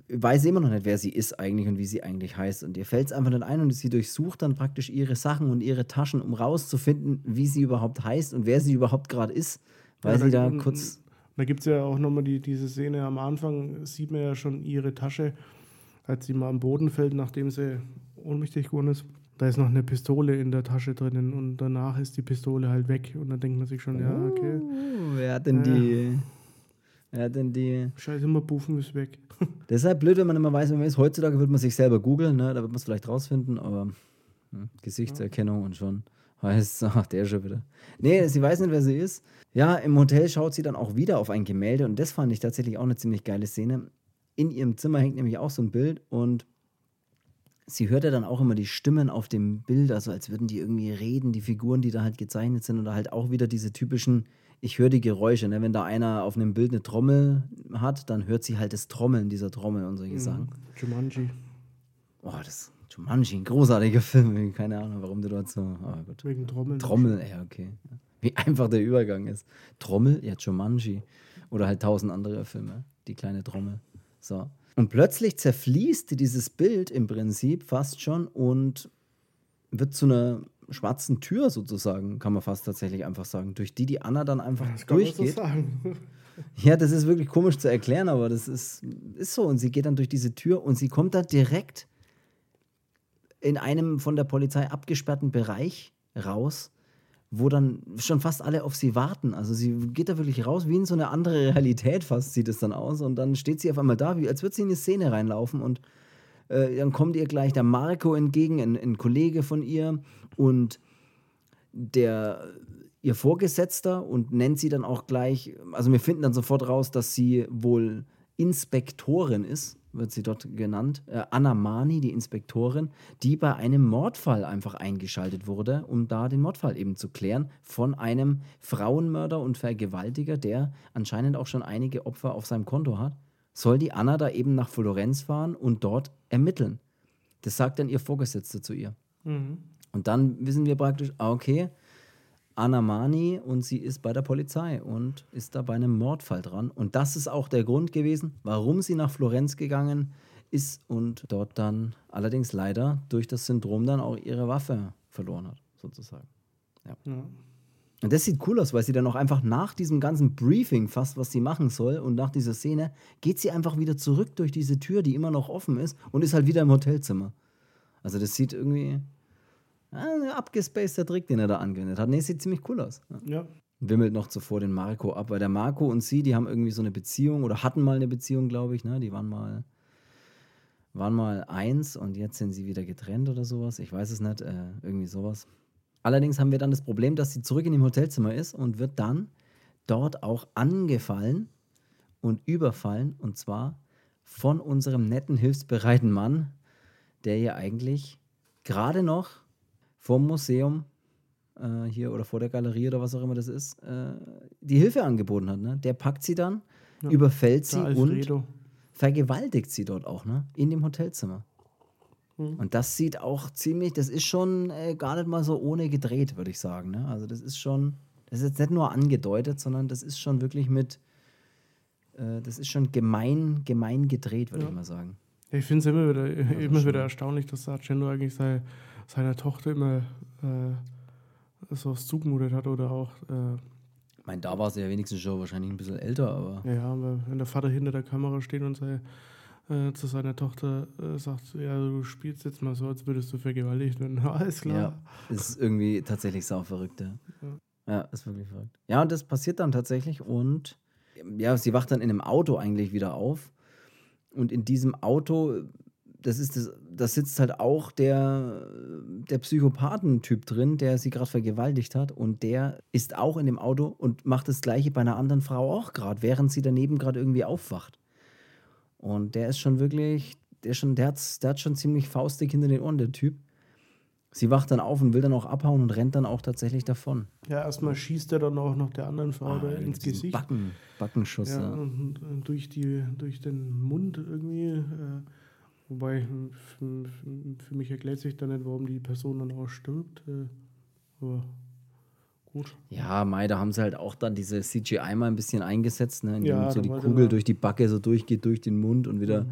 weiß sie immer noch nicht, wer sie ist eigentlich und wie sie eigentlich heißt. Und ihr fällt es einfach nicht ein und sie durchsucht dann praktisch ihre Sachen und ihre Taschen, um rauszufinden, wie sie überhaupt heißt und wer sie überhaupt gerade ist. Weil ja, sie da kurz da gibt es ja auch nochmal die, diese Szene am Anfang, sieht man ja schon ihre Tasche, als sie mal am Boden fällt, nachdem sie ohnmächtig geworden ist. Da ist noch eine Pistole in der Tasche drinnen und danach ist die Pistole halt weg. Und dann denkt man sich schon, ja, okay. Oh, wer hat denn ja. die. Wer hat denn die. Scheiße, immer Buffen ist weg. Deshalb blöd, wenn man immer weiß, wer man ist. Heutzutage wird man sich selber googeln, ne? da wird man es vielleicht rausfinden, aber hm, Gesichtserkennung und schon Heißt, ach, der schon wieder. Nee, sie weiß nicht, wer sie ist. Ja, im Hotel schaut sie dann auch wieder auf ein Gemälde und das fand ich tatsächlich auch eine ziemlich geile Szene. In ihrem Zimmer hängt nämlich auch so ein Bild und sie hört ja dann auch immer die Stimmen auf dem Bild, also als würden die irgendwie reden, die Figuren, die da halt gezeichnet sind oder halt auch wieder diese typischen, ich höre die Geräusche, ne? wenn da einer auf einem Bild eine Trommel hat, dann hört sie halt das Trommeln dieser Trommel und solche mhm. Sachen. Jumanji. Oh, das Jumanji, ein großartiger Film. Keine Ahnung, warum du dort so. Oh Gott. Wegen Trommel. Trommel, ja, okay. Wie einfach der Übergang ist. Trommel, ja, Jumanji. Oder halt tausend andere Filme. Die kleine Trommel. So. Und plötzlich zerfließt dieses Bild im Prinzip fast schon und wird zu einer schwarzen Tür sozusagen, kann man fast tatsächlich einfach sagen, durch die die Anna dann einfach das durchgeht. So ja, das ist wirklich komisch zu erklären, aber das ist, ist so. Und sie geht dann durch diese Tür und sie kommt da direkt in einem von der Polizei abgesperrten Bereich raus, wo dann schon fast alle auf sie warten. Also sie geht da wirklich raus, wie in so eine andere Realität fast sieht es dann aus. Und dann steht sie auf einmal da, wie als würde sie in die Szene reinlaufen. Und äh, dann kommt ihr gleich der Marco entgegen, ein, ein Kollege von ihr und der ihr Vorgesetzter und nennt sie dann auch gleich, also wir finden dann sofort raus, dass sie wohl Inspektorin ist wird sie dort genannt, äh, Anna Mani, die Inspektorin, die bei einem Mordfall einfach eingeschaltet wurde, um da den Mordfall eben zu klären von einem Frauenmörder und Vergewaltiger, der anscheinend auch schon einige Opfer auf seinem Konto hat. Soll die Anna da eben nach Florenz fahren und dort ermitteln? Das sagt dann ihr Vorgesetzter zu ihr. Mhm. Und dann wissen wir praktisch, ah, okay, Anna Mani und sie ist bei der Polizei und ist da bei einem Mordfall dran. Und das ist auch der Grund gewesen, warum sie nach Florenz gegangen ist und dort dann allerdings leider durch das Syndrom dann auch ihre Waffe verloren hat, sozusagen. Ja. ja. Und das sieht cool aus, weil sie dann auch einfach nach diesem ganzen Briefing, fast was sie machen soll, und nach dieser Szene, geht sie einfach wieder zurück durch diese Tür, die immer noch offen ist, und ist halt wieder im Hotelzimmer. Also das sieht irgendwie, ein abgespaceter Trick, den er da angewendet hat. Nee, sieht ziemlich cool aus. Ja. Wimmelt noch zuvor den Marco ab, weil der Marco und sie, die haben irgendwie so eine Beziehung oder hatten mal eine Beziehung, glaube ich. Ne? Die waren mal, waren mal eins und jetzt sind sie wieder getrennt oder sowas. Ich weiß es nicht, äh, irgendwie sowas. Allerdings haben wir dann das Problem, dass sie zurück in dem Hotelzimmer ist und wird dann dort auch angefallen und überfallen und zwar von unserem netten, hilfsbereiten Mann, der ihr eigentlich gerade noch vom Museum äh, hier oder vor der Galerie oder was auch immer das ist, äh, die Hilfe angeboten hat. Ne? Der packt sie dann, ja, überfällt sie und vergewaltigt sie dort auch, ne? In dem Hotelzimmer. Mhm. Und das sieht auch ziemlich, das ist schon äh, gar nicht mal so ohne gedreht, würde ich sagen. Ne? Also das ist schon, das ist jetzt nicht nur angedeutet, sondern das ist schon wirklich mit, äh, das ist schon gemein, gemein gedreht, würde ja. ich mal sagen. Ja, ich finde es immer wieder, immer wieder erstaunlich, dass Sargento eigentlich sei seiner Tochter immer äh, so zugemutet hat oder auch. Äh, ich meine, da war sie ja wenigstens schon wahrscheinlich ein bisschen älter, aber. Ja, aber wenn der Vater hinter der Kamera steht und sei, äh, zu seiner Tochter äh, sagt, ja, du spielst jetzt mal so, als würdest du vergewaltigt werden. Alles klar. Ja, ist irgendwie tatsächlich sau verrückt, ja. ja. Ja, ist wirklich verrückt. Ja, und das passiert dann tatsächlich und ja, sie wacht dann in einem Auto eigentlich wieder auf. Und in diesem Auto das ist das, das sitzt halt auch der, der Psychopathentyp drin, der sie gerade vergewaltigt hat. Und der ist auch in dem Auto und macht das Gleiche bei einer anderen Frau auch gerade, während sie daneben gerade irgendwie aufwacht. Und der ist schon wirklich, der, schon, der, hat, der hat schon ziemlich faustig hinter den Ohren, der Typ. Sie wacht dann auf und will dann auch abhauen und rennt dann auch tatsächlich davon. Ja, erstmal schießt er dann auch noch der anderen Frau ah, ins Gesicht. Backen, Backenschuss. Ja, ja. Und, und, durch, die, durch den Mund irgendwie. Äh, Wobei, für, für, mich erklärt sich dann nicht, warum die Person dann auch stirbt. Äh, aber gut. Ja, Mai, da haben sie halt auch dann diese CGI mal ein bisschen eingesetzt, ne, indem ja, so die Kugel durch die Backe so durchgeht, durch den Mund und wieder mhm.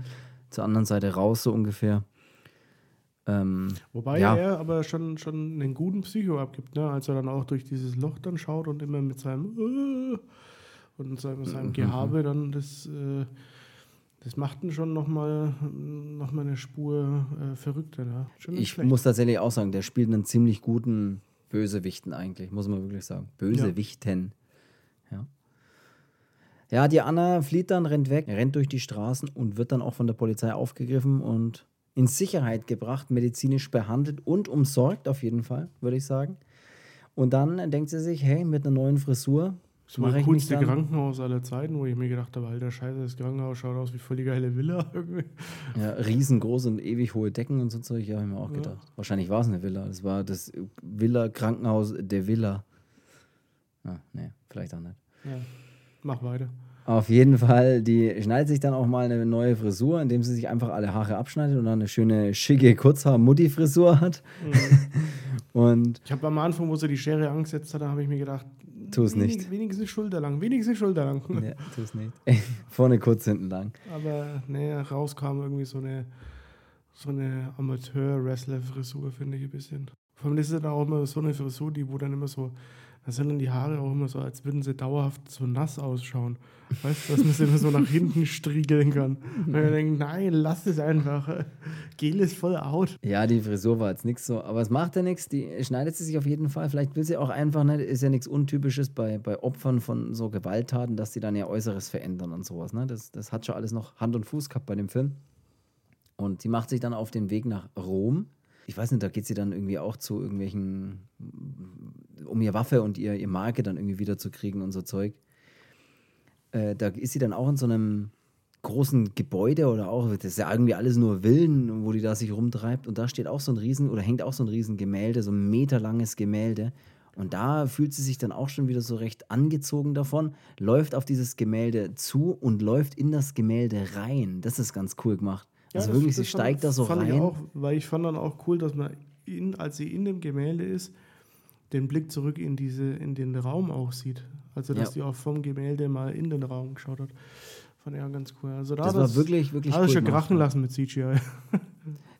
zur anderen Seite raus, so ungefähr. Ähm, Wobei ja. er aber schon, schon einen guten Psycho abgibt, ne? als er dann auch durch dieses Loch dann schaut und immer mit seinem äh, und seinem, seinem mhm. Gehabe dann das äh, das macht ihn schon nochmal noch mal eine Spur äh, verrückter. Ja. ich schlecht. muss tatsächlich auch sagen, der spielt einen ziemlich guten Bösewichten eigentlich, muss man wirklich sagen. Bösewichten. Ja. ja. Ja, die Anna flieht dann, rennt weg, rennt durch die Straßen und wird dann auch von der Polizei aufgegriffen und in Sicherheit gebracht, medizinisch behandelt und umsorgt auf jeden Fall, würde ich sagen. Und dann denkt sie sich, hey, mit einer neuen Frisur. Das war das coolste Krankenhaus aller Zeiten, wo ich mir gedacht habe, alter Scheiße, das Krankenhaus schaut aus wie voll die geile Villa irgendwie. Ja, riesengroß und ewig hohe Decken und so Zeug, ja, habe ich mir auch gedacht. Ja. Wahrscheinlich war es eine Villa. Das war das Villa Krankenhaus der Villa. Ah, nee, vielleicht auch nicht. Ja, mach weiter. Auf jeden Fall, die schneidet sich dann auch mal eine neue Frisur, indem sie sich einfach alle Haare abschneidet und dann eine schöne, schicke Kurzhaar-Mutti-Frisur hat. Mhm. und ich habe am Anfang, wo sie die Schere angesetzt hat, habe ich mir gedacht, tu es nicht. Wenigstens schulterlang, wenigstens schulterlang. Ja, tu es nicht. Vorne kurz, hinten lang. Aber nee, rauskam irgendwie so eine, so eine Amateur-Wrestler-Frisur, finde ich ein bisschen. Vor allem ist es dann auch immer so eine Frisur, die wo dann immer so da sind dann die Haare auch immer so, als würden sie dauerhaft so nass ausschauen. Weißt du, dass man sie immer so nach hinten striegeln kann. Und man denkt, nein, lass es einfach. Gel ist voll out. Ja, die Frisur war jetzt nichts so, aber es macht ja nichts. Die schneidet sie sich auf jeden Fall. Vielleicht will sie auch einfach nicht, ist ja nichts Untypisches bei, bei Opfern von so Gewalttaten, dass sie dann ihr Äußeres verändern und sowas. Ne? Das, das hat schon alles noch Hand und Fuß gehabt bei dem Film. Und sie macht sich dann auf den Weg nach Rom ich weiß nicht, da geht sie dann irgendwie auch zu irgendwelchen, um ihr Waffe und ihr, ihr Marke dann irgendwie wiederzukriegen und so Zeug. Äh, da ist sie dann auch in so einem großen Gebäude oder auch, das ist ja irgendwie alles nur Villen, wo die da sich rumtreibt. Und da steht auch so ein Riesen, oder hängt auch so ein Riesengemälde, so ein meterlanges Gemälde. Und da fühlt sie sich dann auch schon wieder so recht angezogen davon, läuft auf dieses Gemälde zu und läuft in das Gemälde rein. Das ist ganz cool gemacht. Also ja, wirklich, sie steigt da so rein. Ich auch, weil ich fand dann auch cool, dass man, in, als sie in dem Gemälde ist, den Blick zurück in, diese, in den Raum auch sieht. Also, dass ja. sie auch vom Gemälde mal in den Raum geschaut hat. Fand ich auch ganz cool. Also, da das war wirklich, wirklich cool. schon krachen lassen mit CGI.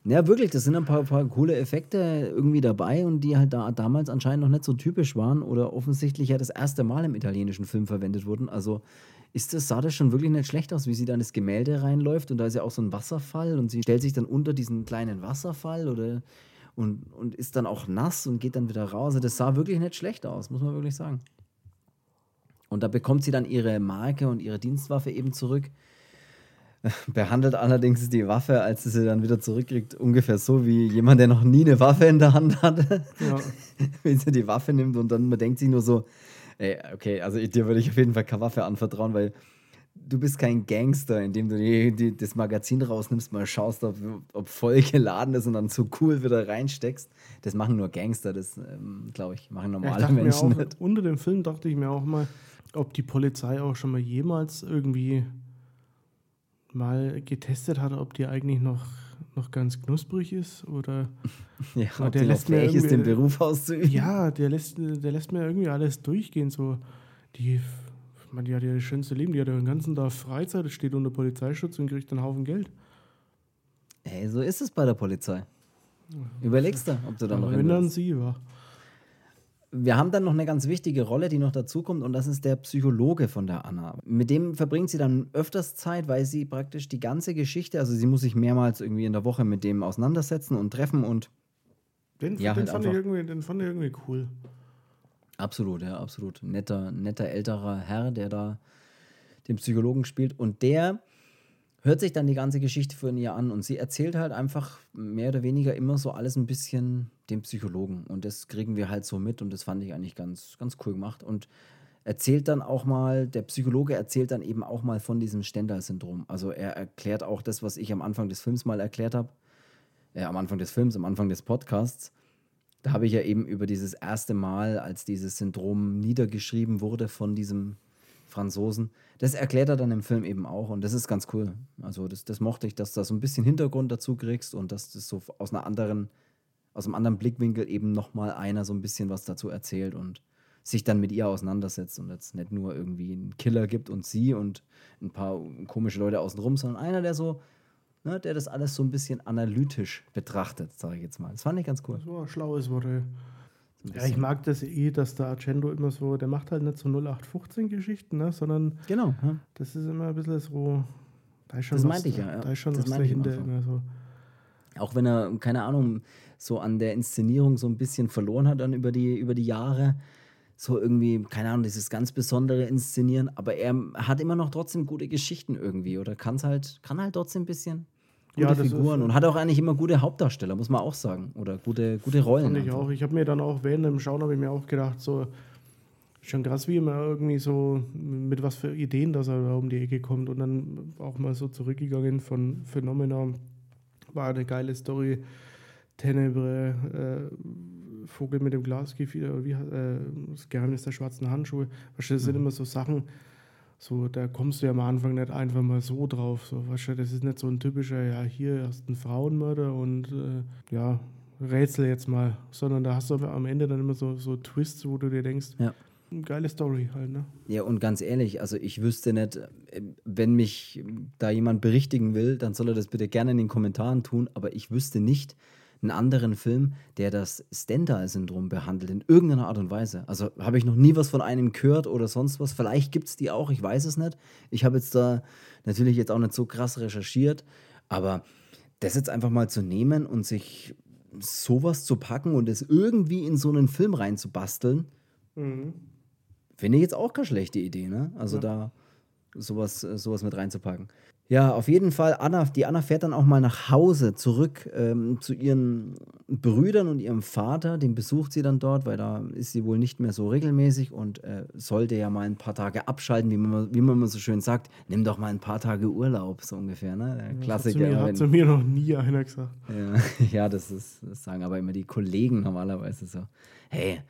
Ja, wirklich, das sind ein paar, paar, coole Effekte irgendwie dabei und die halt da damals anscheinend noch nicht so typisch waren oder offensichtlich ja das erste Mal im italienischen Film verwendet wurden. Also ist das, sah das schon wirklich nicht schlecht aus, wie sie da in das Gemälde reinläuft und da ist ja auch so ein Wasserfall und sie stellt sich dann unter diesen kleinen Wasserfall oder und, und ist dann auch nass und geht dann wieder raus. Also das sah wirklich nicht schlecht aus, muss man wirklich sagen. Und da bekommt sie dann ihre Marke und ihre Dienstwaffe eben zurück. Behandelt allerdings die Waffe, als sie sie dann wieder zurückkriegt, ungefähr so wie jemand, der noch nie eine Waffe in der Hand hatte. Ja. Wenn sie die Waffe nimmt und dann man denkt sich nur so, Ey, okay, also dir würde ich auf jeden Fall keine Waffe anvertrauen, weil du bist kein Gangster, indem du die, die, das Magazin rausnimmst, mal schaust, ob, ob voll geladen ist und dann so cool wieder reinsteckst. Das machen nur Gangster, das ähm, glaube ich, machen normale ich Menschen auch, nicht. Unter dem Film dachte ich mir auch mal, ob die Polizei auch schon mal jemals irgendwie mal getestet hat, ob die eigentlich noch noch ganz knusprig ist oder ja, ob der lässt mir ist, den Beruf auszuüben. Ja, der lässt, der lässt mir irgendwie alles durchgehen. So, die, man, die hat ja das schönste Leben, die hat ja den ganzen Tag Freizeit, steht unter Polizeischutz und kriegt einen Haufen Geld. Ey, so ist es bei der Polizei. Überlegst du, ob du da noch Wenn dann sie war wir haben dann noch eine ganz wichtige Rolle, die noch dazukommt, und das ist der Psychologe von der Anna. Mit dem verbringt sie dann öfters Zeit, weil sie praktisch die ganze Geschichte, also sie muss sich mehrmals irgendwie in der Woche mit dem auseinandersetzen und treffen und. Den, ja, den, halt fand, ich irgendwie, den fand ich irgendwie cool. Absolut, ja, absolut. Netter, netter älterer Herr, der da den Psychologen spielt. Und der hört sich dann die ganze Geschichte von ihr an und sie erzählt halt einfach mehr oder weniger immer so alles ein bisschen dem Psychologen. Und das kriegen wir halt so mit und das fand ich eigentlich ganz, ganz cool gemacht. Und erzählt dann auch mal, der Psychologe erzählt dann eben auch mal von diesem Stendhal-Syndrom. Also er erklärt auch das, was ich am Anfang des Films mal erklärt habe. Äh, am Anfang des Films, am Anfang des Podcasts. Da habe ich ja eben über dieses erste Mal, als dieses Syndrom niedergeschrieben wurde von diesem Franzosen. Das erklärt er dann im Film eben auch und das ist ganz cool. Also das, das mochte ich, dass du da so ein bisschen Hintergrund dazu kriegst und dass das so aus einer anderen, aus einem anderen Blickwinkel eben nochmal einer so ein bisschen was dazu erzählt und sich dann mit ihr auseinandersetzt und jetzt nicht nur irgendwie einen Killer gibt und sie und ein paar komische Leute außenrum, sondern einer, der so, ne, der das alles so ein bisschen analytisch betrachtet, sage ich jetzt mal. Das fand ich ganz cool. War ein schlaues Wort, ey. Ja, ich mag das eh, dass der Argento immer so, der macht halt nicht so 0815-Geschichten, ne, sondern genau, ja. das ist immer ein bisschen so, da ist schon das was, meinte ich ja, ja. Da ist schon das was dahinter immer so. Auch wenn er, keine Ahnung, so an der Inszenierung so ein bisschen verloren hat dann über die, über die Jahre, so irgendwie, keine Ahnung, dieses ganz besondere Inszenieren, aber er hat immer noch trotzdem gute Geschichten irgendwie oder kann's halt, kann halt trotzdem ein bisschen gute ja, Figuren ist, und hat auch eigentlich immer gute Hauptdarsteller, muss man auch sagen. Oder gute, gute Rollen. Fand ich auch. Ich habe mir dann auch während dem Schauen habe ich mir auch gedacht, so schon krass, wie immer irgendwie so mit was für Ideen, dass er da um die Ecke kommt und dann auch mal so zurückgegangen von Phenomena. War eine geile Story. Tenebre, äh, Vogel mit dem Glasgefieder, wie, äh, das Geheimnis der schwarzen Handschuhe. Du, das sind mhm. immer so Sachen, so, da kommst du ja am Anfang nicht einfach mal so drauf. So, weißt du, das ist nicht so ein typischer, ja, hier hast du einen Frauenmörder und äh, ja, Rätsel jetzt mal, sondern da hast du am Ende dann immer so, so Twists, wo du dir denkst, ja. geile Story halt, ne? Ja, und ganz ehrlich, also ich wüsste nicht, wenn mich da jemand berichtigen will, dann soll er das bitte gerne in den Kommentaren tun, aber ich wüsste nicht, einen anderen Film, der das Stendhal-Syndrom behandelt, in irgendeiner Art und Weise. Also habe ich noch nie was von einem gehört oder sonst was. Vielleicht gibt es die auch, ich weiß es nicht. Ich habe jetzt da natürlich jetzt auch nicht so krass recherchiert, aber das jetzt einfach mal zu nehmen und sich sowas zu packen und es irgendwie in so einen Film reinzubasteln, mhm. finde ich jetzt auch keine schlechte Idee. Ne? Also ja. da sowas, sowas mit reinzupacken. Ja, auf jeden Fall. Anna, die Anna fährt dann auch mal nach Hause zurück ähm, zu ihren Brüdern und ihrem Vater. Den besucht sie dann dort, weil da ist sie wohl nicht mehr so regelmäßig und äh, sollte ja mal ein paar Tage abschalten, wie man, wie man so schön sagt. Nimm doch mal ein paar Tage Urlaub, so ungefähr. Ne? Der Klassiker. Hat zu, mir, hat zu mir noch nie einer gesagt. Ja, ja das, ist, das sagen aber immer die Kollegen normalerweise so. Hey,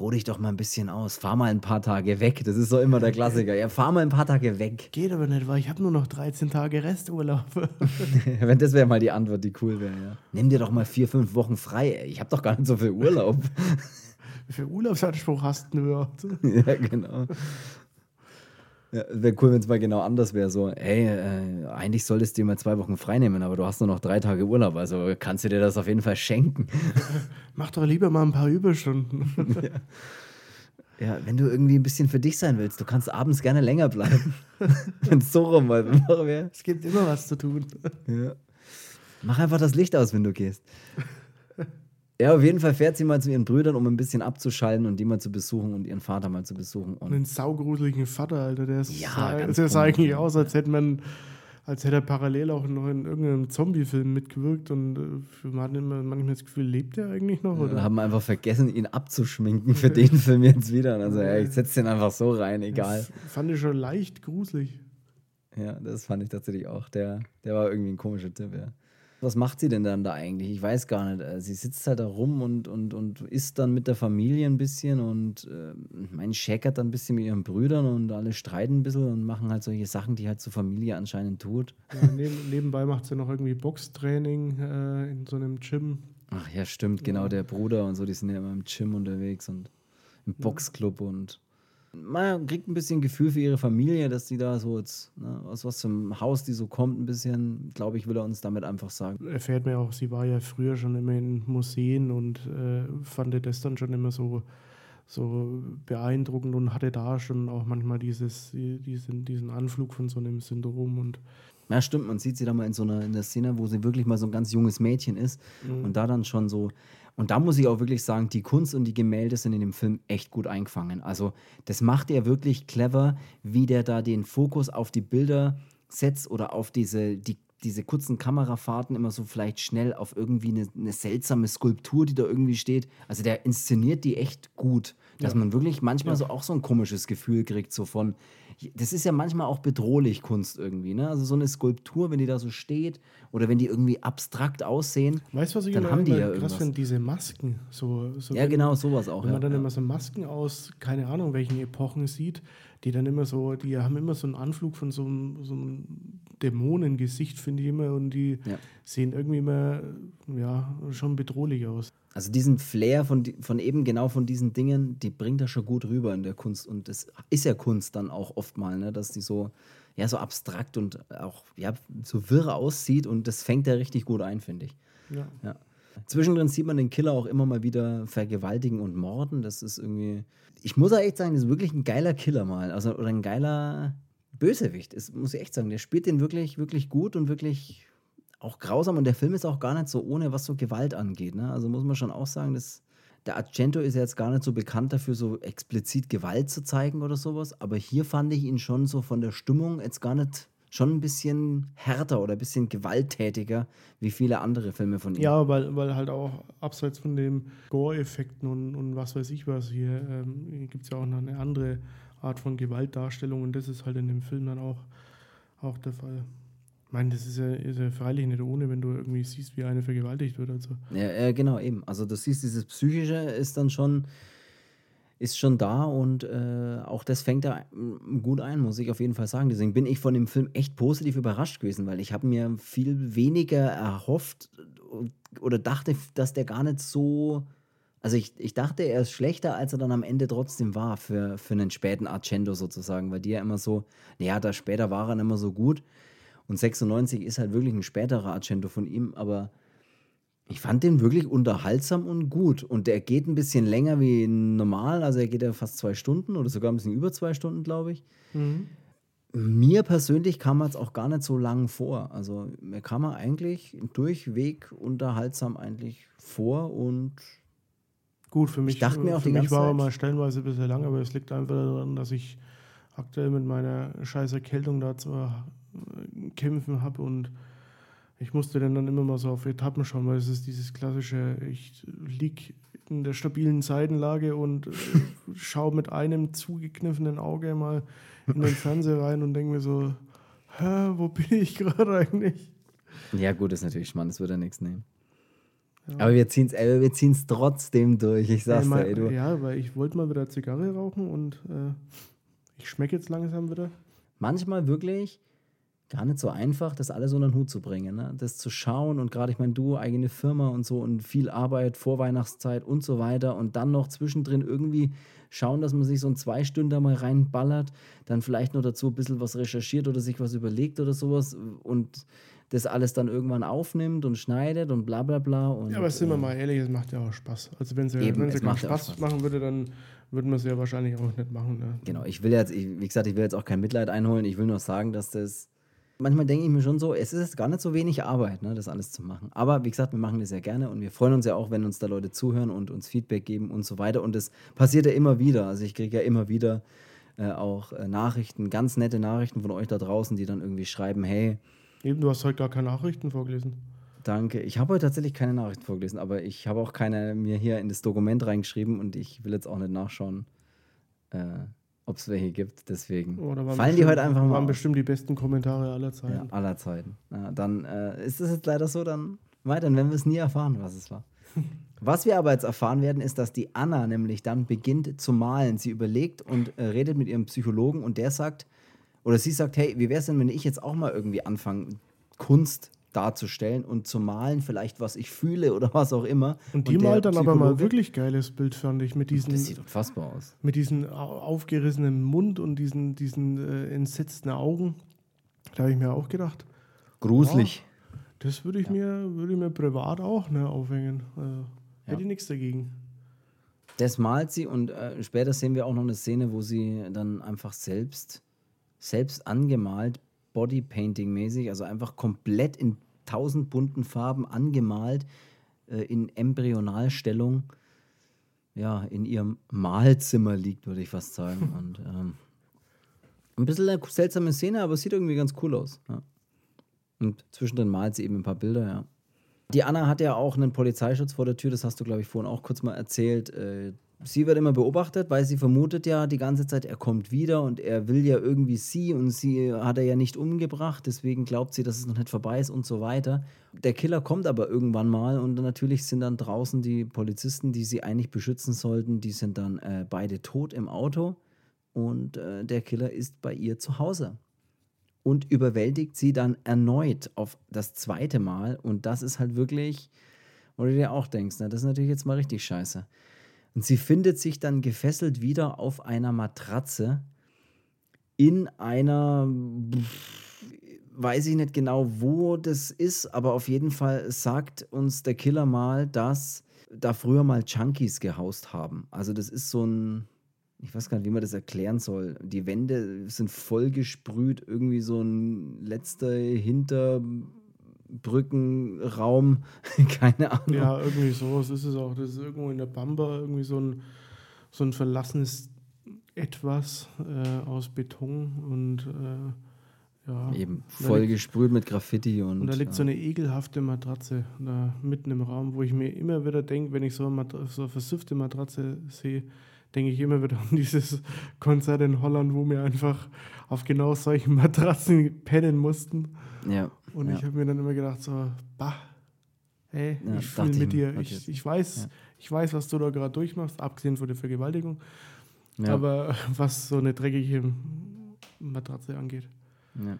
ruh dich doch mal ein bisschen aus, fahr mal ein paar Tage weg. Das ist so immer der Klassiker. Ja, fahr mal ein paar Tage weg. Geht aber nicht, weil ich habe nur noch 13 Tage Resturlaub. Wenn das wäre mal die Antwort, die cool wäre, ja. Nimm dir doch mal vier, fünf Wochen frei. Ich habe doch gar nicht so viel Urlaub. Wie viel Urlaubsanspruch hast du überhaupt? ja, genau. Ja, wäre cool, wenn es mal genau anders wäre. So, hey, äh, eigentlich solltest du dir mal zwei Wochen freinehmen, aber du hast nur noch drei Tage Urlaub, also kannst du dir das auf jeden Fall schenken. Mach doch lieber mal ein paar Überstunden. ja. ja. wenn du irgendwie ein bisschen für dich sein willst, du kannst abends gerne länger bleiben. wenn es so rum wäre. Es gibt immer was zu tun. Ja. Mach einfach das Licht aus, wenn du gehst. Ja, auf jeden Fall fährt sie mal zu ihren Brüdern, um ein bisschen abzuschalten und die mal zu besuchen und ihren Vater mal zu besuchen. Und einen saugruseligen Vater, Alter, der ist, ja, ganz der sah eigentlich aus, als hätte man, als hätte er parallel auch noch in irgendeinem Zombie-Film mitgewirkt und äh, man hat immer manchmal das Gefühl, lebt er eigentlich noch? Oder? Ja, haben einfach vergessen, ihn abzuschminken für den Film jetzt wieder. Also ja, ich setze den einfach so rein, egal. Das fand ich schon leicht gruselig. Ja, das fand ich tatsächlich auch. Der, der war irgendwie ein komischer Tipp, ja was macht sie denn dann da eigentlich? Ich weiß gar nicht. Äh, sie sitzt halt da rum und, und, und isst dann mit der Familie ein bisschen und äh, mein schäkert dann ein bisschen mit ihren Brüdern und alle streiten ein bisschen und machen halt solche Sachen, die halt zur Familie anscheinend tut. Ja, neben, nebenbei macht sie noch irgendwie Boxtraining äh, in so einem Gym. Ach ja, stimmt, genau, der Bruder und so, die sind ja immer im Gym unterwegs und im Boxclub und man kriegt ein bisschen Gefühl für ihre Familie, dass sie da so jetzt, ne, aus was zum Haus die so kommt, ein bisschen, glaube ich, will er uns damit einfach sagen. Erfährt mir auch, sie war ja früher schon immer in Museen und äh, fand das dann schon immer so, so beeindruckend und hatte da schon auch manchmal dieses, diesen, diesen Anflug von so einem Syndrom und ja, stimmt, man sieht sie da mal in so einer in der Szene, wo sie wirklich mal so ein ganz junges Mädchen ist mhm. und da dann schon so und da muss ich auch wirklich sagen, die Kunst und die Gemälde sind in dem Film echt gut eingefangen. Also das macht er wirklich clever, wie der da den Fokus auf die Bilder setzt oder auf diese, die, diese kurzen Kamerafahrten immer so vielleicht schnell auf irgendwie eine, eine, seltsame Skulptur, die da irgendwie steht. Also der inszeniert die echt gut, dass ja. man wirklich manchmal ja. so auch so ein komisches Gefühl kriegt, so von, das ist ja manchmal auch bedrohlich Kunst irgendwie, ne? Also so eine Skulptur, wenn die da so steht oder wenn die irgendwie abstrakt aussehen, weißt, was ich dann haben die ja krass finde, diese Masken. So, so ja, wenn, genau, sowas auch. Wenn man ja, dann ja. immer so Masken aus, keine Ahnung, welchen Epochen sieht, die dann immer so, die haben immer so einen Anflug von so einem, so einem Dämonengesicht, finde ich immer, und die ja. sehen irgendwie immer, ja, schon bedrohlich aus. Also diesen Flair von, von eben genau von diesen Dingen, die bringt er schon gut rüber in der Kunst. Und das ist ja Kunst dann auch oft mal, ne? dass die so, ja, so abstrakt und auch ja, so wirr aussieht und das fängt er richtig gut ein, finde ich. Ja. ja. Zwischendrin sieht man den Killer auch immer mal wieder vergewaltigen und morden. Das ist irgendwie. Ich muss auch echt sagen, das ist wirklich ein geiler Killer mal. Also, oder ein geiler Bösewicht. Das muss ich echt sagen. Der spielt den wirklich, wirklich gut und wirklich auch grausam und der Film ist auch gar nicht so ohne, was so Gewalt angeht. Ne? Also muss man schon auch sagen, dass der Argento ist ja jetzt gar nicht so bekannt dafür, so explizit Gewalt zu zeigen oder sowas, aber hier fand ich ihn schon so von der Stimmung jetzt gar nicht schon ein bisschen härter oder ein bisschen gewalttätiger wie viele andere Filme von ihm. Ja, weil, weil halt auch abseits von den Gore-Effekten und, und was weiß ich was hier, ähm, gibt es ja auch noch eine andere Art von Gewaltdarstellung und das ist halt in dem Film dann auch, auch der Fall. Ich meine, das ist ja, ist ja freilich nicht ohne, wenn du irgendwie siehst, wie eine vergewaltigt wird. Also. Ja, äh, genau, eben. Also du siehst, dieses Psychische ist dann schon ist schon da und äh, auch das fängt da gut ein, muss ich auf jeden Fall sagen. Deswegen bin ich von dem Film echt positiv überrascht gewesen, weil ich habe mir viel weniger erhofft oder dachte, dass der gar nicht so. Also ich, ich dachte, er ist schlechter, als er dann am Ende trotzdem war für, für einen späten Argento sozusagen, weil die ja immer so, naja, da später war er immer so gut. Und 96 ist halt wirklich ein späterer Argento von ihm, aber ich fand den wirklich unterhaltsam und gut. Und der geht ein bisschen länger wie normal. Also er geht ja fast zwei Stunden oder sogar ein bisschen über zwei Stunden, glaube ich. Mhm. Mir persönlich kam er jetzt auch gar nicht so lang vor. Also mir kam er eigentlich durchweg unterhaltsam eigentlich vor und gut für mich. Ich dachte mir auch für mich war er mal stellenweise ein bisschen lang, aber es liegt einfach daran, dass ich aktuell mit meiner scheiß Erkältung da zu äh, kämpfen habe und ich musste dann, dann immer mal so auf Etappen schauen, weil es ist dieses klassische, ich liege in der stabilen Seitenlage und äh, schaue mit einem zugekniffenen Auge mal in den Fernseher rein und denke mir so, Hä, wo bin ich gerade eigentlich? Ja, gut, ist natürlich spannend, das würde ja nichts nehmen. Ja. Aber wir ziehen es wir trotzdem durch, ich sag's dir, ey, du. Ja, weil ich wollte mal wieder Zigarre rauchen und äh, ich schmecke jetzt langsam wieder. Manchmal wirklich gar nicht so einfach, das alles unter den Hut zu bringen. Ne? Das zu schauen und gerade, ich meine, du, eigene Firma und so und viel Arbeit, Vorweihnachtszeit und so weiter und dann noch zwischendrin irgendwie schauen, dass man sich so ein zwei Stunden mal reinballert, dann vielleicht noch dazu ein bisschen was recherchiert oder sich was überlegt oder sowas und das alles dann irgendwann aufnimmt und schneidet und bla bla bla. Und, ja, aber sind wir äh, mal ehrlich, es macht ja auch Spaß. Also wenn sie, eben, wenn sie keinen Spaß, Spaß, machen würde, dann würden wir es ja wahrscheinlich auch nicht machen. Ne? Genau, ich will jetzt, ich, wie gesagt, ich will jetzt auch kein Mitleid einholen, ich will nur sagen, dass das manchmal denke ich mir schon so, es ist gar nicht so wenig Arbeit, ne, das alles zu machen. Aber wie gesagt, wir machen das ja gerne und wir freuen uns ja auch, wenn uns da Leute zuhören und uns Feedback geben und so weiter. Und das passiert ja immer wieder. Also ich kriege ja immer wieder äh, auch äh, Nachrichten, ganz nette Nachrichten von euch da draußen, die dann irgendwie schreiben, hey. Eben, du hast heute gar keine Nachrichten vorgelesen. Danke. Ich habe heute tatsächlich keine Nachrichten vorgelesen, aber ich habe auch keine mir hier in das Dokument reingeschrieben und ich will jetzt auch nicht nachschauen. Äh, ob es welche gibt. Deswegen fallen die heute einfach mal. waren bestimmt die besten Kommentare aller Zeiten. Ja, aller Zeiten. Ja, dann äh, ist es jetzt leider so, dann weiter, dann werden wir es nie erfahren, was es war. was wir aber jetzt erfahren werden, ist, dass die Anna nämlich dann beginnt zu malen. Sie überlegt und äh, redet mit ihrem Psychologen und der sagt, oder sie sagt, hey, wie wäre es denn, wenn ich jetzt auch mal irgendwie anfange, Kunst darzustellen und zu malen, vielleicht was ich fühle oder was auch immer. Und die und malt dann aber mal wirklich geiles Bild, fand ich, mit diesen. Das sieht unfassbar aus. Mit diesem aufgerissenen Mund und diesen, diesen äh, entsetzten Augen. Da habe ich mir auch gedacht. Gruselig. Oh, das würde ich, ja. mir, würd ich mir privat auch ne, aufhängen. Also. Hätte ich nichts dagegen. Das malt sie und äh, später sehen wir auch noch eine Szene, wo sie dann einfach selbst, selbst angemalt Bodypainting-mäßig, also einfach komplett in tausend bunten Farben angemalt, äh, in Embryonalstellung, ja, in ihrem Malzimmer liegt, würde ich fast sagen. Und ähm, ein bisschen eine seltsame Szene, aber es sieht irgendwie ganz cool aus. Ja. Und zwischendrin malt sie eben ein paar Bilder, ja. Die Anna hat ja auch einen Polizeischutz vor der Tür, das hast du, glaube ich, vorhin auch kurz mal erzählt. Sie wird immer beobachtet, weil sie vermutet ja die ganze Zeit, er kommt wieder und er will ja irgendwie sie und sie hat er ja nicht umgebracht, deswegen glaubt sie, dass es noch nicht vorbei ist und so weiter. Der Killer kommt aber irgendwann mal und natürlich sind dann draußen die Polizisten, die sie eigentlich beschützen sollten, die sind dann äh, beide tot im Auto und äh, der Killer ist bei ihr zu Hause und überwältigt sie dann erneut auf das zweite Mal und das ist halt wirklich, wo du dir auch denkst, na, das ist natürlich jetzt mal richtig scheiße. Und sie findet sich dann gefesselt wieder auf einer Matratze in einer, weiß ich nicht genau, wo das ist, aber auf jeden Fall sagt uns der Killer mal, dass da früher mal Junkies gehaust haben. Also das ist so ein, ich weiß gar nicht, wie man das erklären soll. Die Wände sind voll gesprüht, irgendwie so ein letzter Hinter Brückenraum, keine Ahnung. Ja, irgendwie sowas ist es auch. Das ist irgendwo in der Bamba irgendwie so ein, so ein verlassenes Etwas äh, aus Beton und äh, Ja. Eben voll liegt, gesprüht mit Graffiti und. Und da liegt ja. so eine ekelhafte Matratze da mitten im Raum, wo ich mir immer wieder denke, wenn ich so eine, so eine versüffte Matratze sehe, denke ich immer wieder an dieses Konzert in Holland, wo wir einfach auf genau solchen Matratzen pennen mussten. Ja. Und ja. ich habe mir dann immer gedacht, so, bah, hey, ja, ich fühle mit dir. Ich, ich, weiß, ja. ich weiß, was du da gerade durchmachst, abgesehen von der Vergewaltigung. Aber was so eine dreckige Matratze angeht. Ja.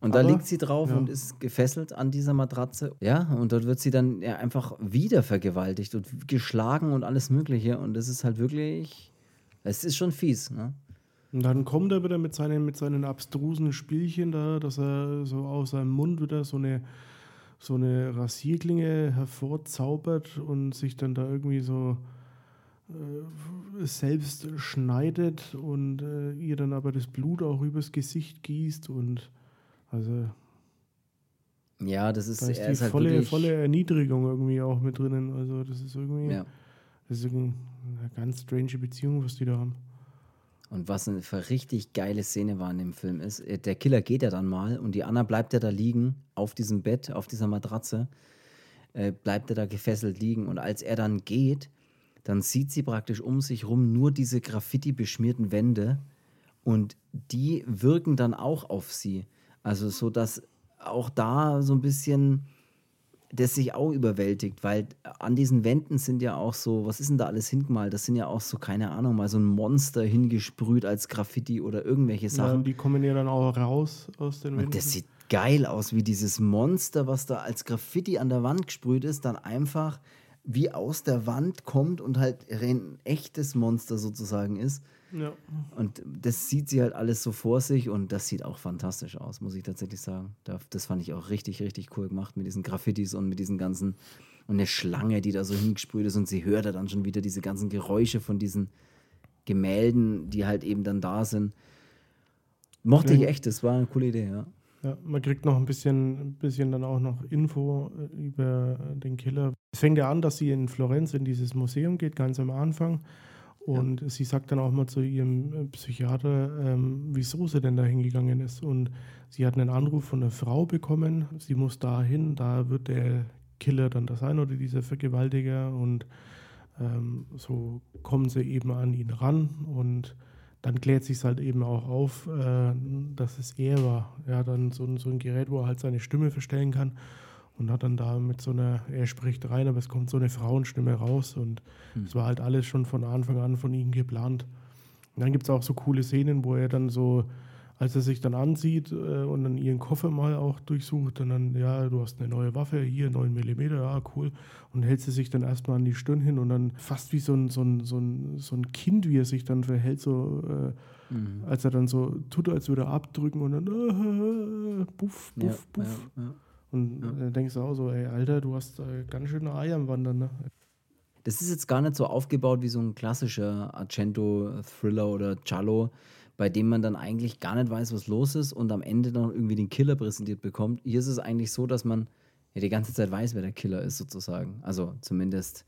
Und Aber, da liegt sie drauf ja. und ist gefesselt an dieser Matratze. Ja, und dort wird sie dann ja einfach wieder vergewaltigt und geschlagen und alles Mögliche. Und das ist halt wirklich, es ist schon fies. Ne? Und dann kommt er wieder mit seinen, mit seinen abstrusen Spielchen da, dass er so aus seinem Mund wieder so eine, so eine Rasierklinge hervorzaubert und sich dann da irgendwie so äh, selbst schneidet und äh, ihr dann aber das Blut auch übers Gesicht gießt und also. Ja, das ist, da ist die ist halt volle, volle Erniedrigung irgendwie auch mit drinnen. Also, das ist irgendwie. Ja. Das ist eine ganz strange Beziehung, was die da haben. Und was eine richtig geile Szene war in dem Film ist, äh, der Killer geht ja dann mal und die Anna bleibt ja da liegen, auf diesem Bett, auf dieser Matratze, äh, bleibt er da gefesselt liegen. Und als er dann geht, dann sieht sie praktisch um sich rum nur diese Graffiti-beschmierten Wände und die wirken dann auch auf sie. Also so, dass auch da so ein bisschen das sich auch überwältigt, weil an diesen Wänden sind ja auch so, was ist denn da alles hingemalt? Das sind ja auch so, keine Ahnung, mal so ein Monster hingesprüht als Graffiti oder irgendwelche Sachen. Ja, die kommen ja dann auch raus aus den Wänden. Und das sieht geil aus, wie dieses Monster, was da als Graffiti an der Wand gesprüht ist, dann einfach wie aus der Wand kommt und halt ein echtes Monster sozusagen ist. Ja. Und das sieht sie halt alles so vor sich und das sieht auch fantastisch aus, muss ich tatsächlich sagen. Das fand ich auch richtig, richtig cool gemacht mit diesen Graffitis und mit diesen ganzen. Und eine Schlange, die da so hingesprüht ist und sie hört dann schon wieder diese ganzen Geräusche von diesen Gemälden, die halt eben dann da sind. Mochte ich echt, das war eine coole Idee, ja. Ja, man kriegt noch ein bisschen, ein bisschen dann auch noch Info äh, über den Killer. Es fängt ja an, dass sie in Florenz in dieses Museum geht, ganz am Anfang. Und ja. sie sagt dann auch mal zu ihrem äh, Psychiater, ähm, wieso sie denn da hingegangen ist. Und sie hat einen Anruf von einer Frau bekommen. Sie muss da hin, da wird der Killer dann da sein oder dieser Vergewaltiger. Und ähm, so kommen sie eben an ihn ran und dann klärt sich halt eben auch auf, äh, dass es er war. Er hat dann so, so ein Gerät, wo er halt seine Stimme verstellen kann und hat dann da mit so einer, er spricht rein, aber es kommt so eine Frauenstimme raus und hm. es war halt alles schon von Anfang an von ihm geplant. Und dann gibt es auch so coole Szenen, wo er dann so als er sich dann ansieht äh, und dann ihren Koffer mal auch durchsucht, und dann, ja, du hast eine neue Waffe, hier 9 mm, ja, cool. Und hält sie sich dann erstmal an die Stirn hin und dann fast wie so ein, so ein, so ein, so ein Kind, wie er sich dann verhält, so äh, mhm. als er dann so tut, als würde er abdrücken und dann äh, buff, buff, ja, buff. Ja, ja. Und dann denkst du auch so, ey, Alter, du hast äh, ganz schöne Eier am Wandern, ne? Das ist jetzt gar nicht so aufgebaut wie so ein klassischer Argento-Thriller oder Giallo, bei dem man dann eigentlich gar nicht weiß, was los ist und am Ende dann irgendwie den Killer präsentiert bekommt. Hier ist es eigentlich so, dass man ja die ganze Zeit weiß, wer der Killer ist, sozusagen. Also zumindest,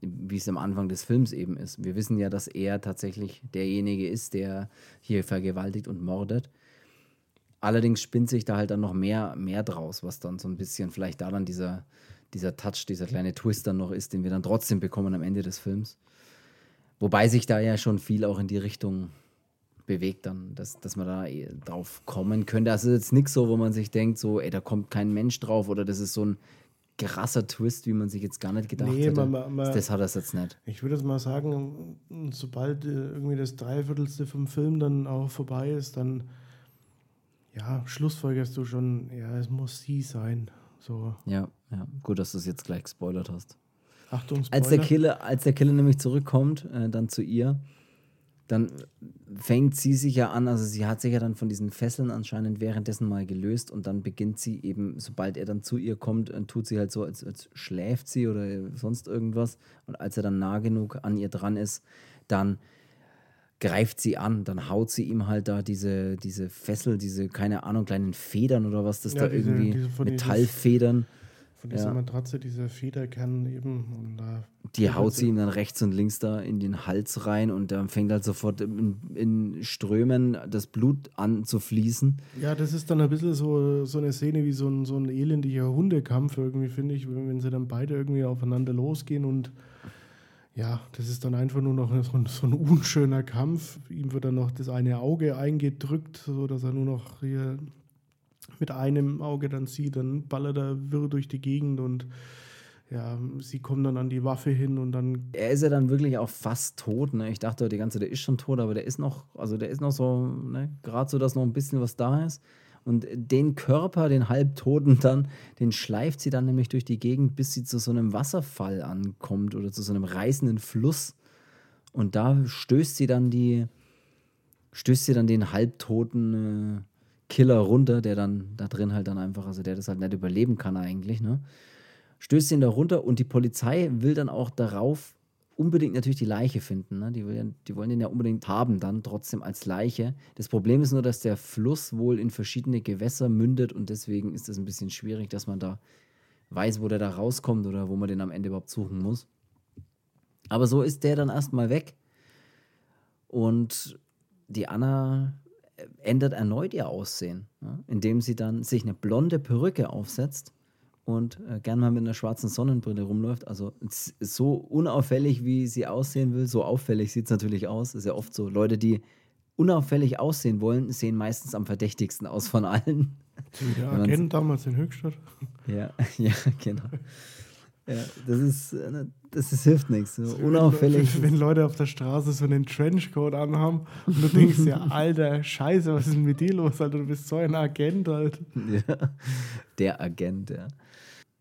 wie es am Anfang des Films eben ist. Wir wissen ja, dass er tatsächlich derjenige ist, der hier vergewaltigt und mordet. Allerdings spinnt sich da halt dann noch mehr, mehr draus, was dann so ein bisschen vielleicht da dann dieser, dieser Touch, dieser kleine Twist dann noch ist, den wir dann trotzdem bekommen am Ende des Films. Wobei sich da ja schon viel auch in die Richtung bewegt dann, dass, dass man da eh drauf kommen könnte. Also jetzt nichts so, wo man sich denkt, so, ey, da kommt kein Mensch drauf oder das ist so ein krasser Twist, wie man sich jetzt gar nicht gedacht nee, hätte. Man, man, das hat das jetzt nicht. Ich würde jetzt mal sagen, sobald äh, irgendwie das Dreiviertelste vom Film dann auch vorbei ist, dann ja, schlussfolgerst du schon, ja, es muss sie sein. So. Ja, ja. Gut, dass du es jetzt gleich gespoilert hast. Achtung, Spoiler. Als der Killer, als der Killer nämlich zurückkommt, äh, dann zu ihr, dann fängt sie sich ja an, also sie hat sich ja dann von diesen Fesseln anscheinend währenddessen mal gelöst und dann beginnt sie eben, sobald er dann zu ihr kommt, äh, tut sie halt so, als, als schläft sie oder sonst irgendwas. Und als er dann nah genug an ihr dran ist, dann greift sie an, dann haut sie ihm halt da diese, diese Fessel, diese, keine Ahnung, kleinen Federn oder was das ja, da diese, irgendwie, diese Metallfedern. Von dieser ja. Matratze, dieser Federkern eben. Und da die haut sie ihm dann rechts und links da in den Hals rein und dann fängt halt sofort in, in, Strömen das Blut an zu fließen. Ja, das ist dann ein bisschen so, so eine Szene wie so ein, so ein elendiger Hundekampf irgendwie, finde ich, wenn sie dann beide irgendwie aufeinander losgehen und ja, das ist dann einfach nur noch so ein, so ein unschöner Kampf. Ihm wird dann noch das eine Auge eingedrückt, sodass er nur noch hier mit einem Auge dann sieht, dann ballert er wirr durch die Gegend und ja, sie kommen dann an die Waffe hin und dann. Er ist ja dann wirklich auch fast tot. Ne? Ich dachte die ganze der ist schon tot, aber der ist noch, also der ist noch so, ne? gerade so, dass noch ein bisschen was da ist. Und den Körper, den Halbtoten dann, den schleift sie dann nämlich durch die Gegend, bis sie zu so einem Wasserfall ankommt oder zu so einem reißenden Fluss. Und da stößt sie dann die, stößt sie dann den Halbtoten äh, Killer runter, der dann da drin halt dann einfach, also der das halt nicht überleben kann eigentlich, ne? Stößt ihn da runter und die Polizei will dann auch darauf unbedingt natürlich die Leiche finden. Ne? Die, will, die wollen den ja unbedingt haben, dann trotzdem als Leiche. Das Problem ist nur, dass der Fluss wohl in verschiedene Gewässer mündet und deswegen ist es ein bisschen schwierig, dass man da weiß, wo der da rauskommt oder wo man den am Ende überhaupt suchen muss. Aber so ist der dann erstmal weg. Und die Anna ändert erneut ihr Aussehen, ja, indem sie dann sich eine blonde Perücke aufsetzt und äh, gern mal mit einer schwarzen Sonnenbrille rumläuft. Also so unauffällig, wie sie aussehen will, so auffällig sieht es natürlich aus. Ist ja oft so. Leute, die unauffällig aussehen wollen, sehen meistens am verdächtigsten aus von allen. Der Agent damals in Höchstadt. Ja, ja, genau. Ja, das ist, äh, das ist, hilft nichts. So unauffällig. Wenn, wenn, Leute auf der Straße so einen Trenchcoat anhaben und du denkst ja, alter Scheiße, was ist denn mit dir los, Alter? Du bist so ein Agent halt. Ja, der Agent, ja.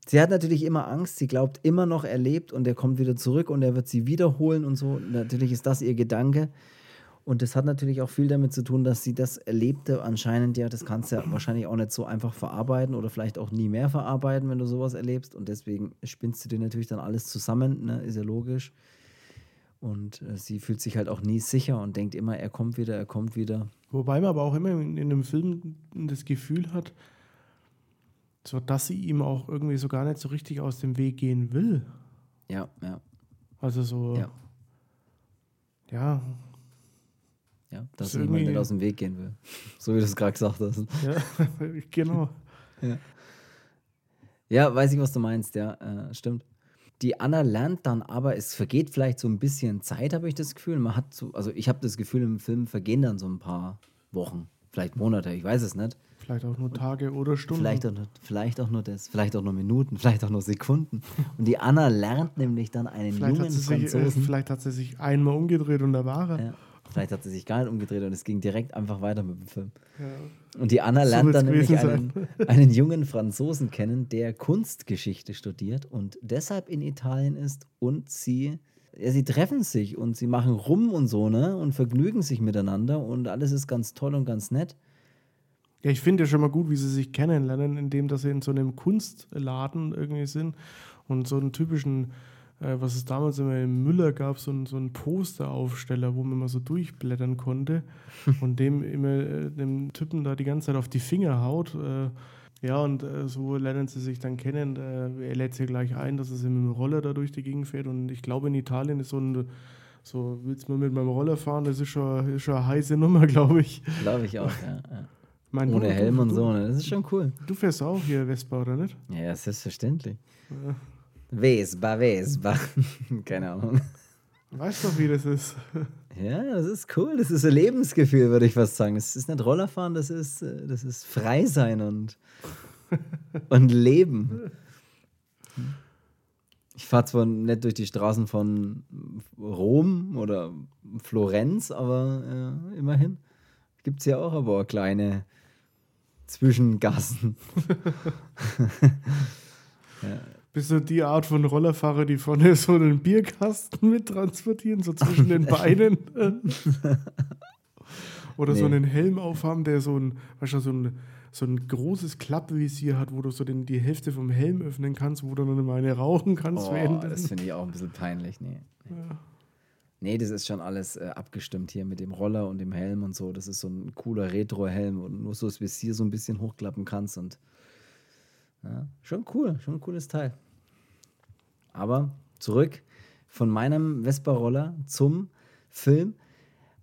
Sie hat natürlich immer Angst, sie glaubt immer noch, er lebt und er kommt wieder zurück und er wird sie wiederholen und so. Natürlich ist das ihr Gedanke. Und das hat natürlich auch viel damit zu tun, dass sie das Erlebte anscheinend ja, das kannst du ja wahrscheinlich auch nicht so einfach verarbeiten oder vielleicht auch nie mehr verarbeiten, wenn du sowas erlebst. Und deswegen spinnst du dir natürlich dann alles zusammen, ne? ist ja logisch. Und äh, sie fühlt sich halt auch nie sicher und denkt immer, er kommt wieder, er kommt wieder. Wobei man aber auch immer in, in einem Film das Gefühl hat, so dass sie ihm auch irgendwie so gar nicht so richtig aus dem Weg gehen will. Ja, ja. Also so. Ja. Ja, ja, dass das jemand nicht aus dem Weg gehen will. So wie du es gerade gesagt hast. Ja, genau. ja. ja. weiß ich, was du meinst, ja, äh, stimmt. Die Anna lernt dann aber, es vergeht vielleicht so ein bisschen Zeit, habe ich das Gefühl. Man hat so, also ich habe das Gefühl, im Film vergehen dann so ein paar Wochen, vielleicht Monate, ich weiß es nicht. Vielleicht auch nur Tage oder Stunden. Vielleicht auch, nur, vielleicht auch nur das, vielleicht auch nur Minuten, vielleicht auch nur Sekunden. Und die Anna lernt nämlich dann einen vielleicht jungen sich, äh, Franzosen. Äh, vielleicht hat sie sich einmal umgedreht und da war er. Ja. Vielleicht hat sie sich gar nicht umgedreht und es ging direkt einfach weiter mit dem Film. Ja. Und die Anna lernt so dann nämlich einen, einen, jungen Franzosen kennen, der Kunstgeschichte studiert und deshalb in Italien ist und sie, ja, sie treffen sich und sie machen rum und so, ne? Und vergnügen sich miteinander und alles ist ganz toll und ganz nett. Ja, ich finde ja schon mal gut, wie sie sich kennenlernen, indem dass sie in so einem Kunstladen irgendwie sind und so einen typischen äh, was es damals immer im Müller gab, so, ein, so ein Posteraufsteller, wo man mal so durchblättern konnte und dem immer äh, dem Typen da die ganze Zeit auf die Finger haut. Äh, ja, und äh, so lernen sie sich dann kennen. Äh, er lädt sie gleich ein, dass er mit dem Roller da durch die Gegend fährt. Und ich glaube, in Italien ist so ein so, willst du mal mit meinem Roller fahren? Das ist schon, ist schon eine heiße Nummer, glaube ich. Glaube ich auch, ja. ja. Mein, Ohne du, Helm du, und so, ne? Das ist schon cool. Du fährst auch hier Vespa, oder nicht? Ja, selbstverständlich. Ja. Vespa, Vespa. Keine Ahnung. Weißt doch, wie das ist. Ja, das ist cool. Das ist ein Lebensgefühl, würde ich fast sagen. Es ist nicht Rollerfahren, das ist, äh, das ist frei sein und, und Leben. Ich fahre zwar nicht durch die Straßen von Rom oder Florenz, aber äh, immerhin gibt es ja auch aber kleine Zwischengassen. ja. Bist du die Art von Rollerfahrer, die vorne so einen Bierkasten mit transportieren, so zwischen den Beinen? Oder nee. so einen Helm aufhaben, der so ein, weißt du, so ein, so ein großes Klappvisier hat, wo du so den, die Hälfte vom Helm öffnen kannst, wo du dann immer eine rauchen kannst. Oh, das finde ich auch ein bisschen peinlich. Nee. Ja. Nee das ist schon alles äh, abgestimmt hier mit dem Roller und dem Helm und so. Das ist so ein cooler Retro-Helm, du nur so das Visier so ein bisschen hochklappen kannst und Ja, schon cool, schon ein cooles Teil. Aber zurück von meinem Vespa-Roller zum Film,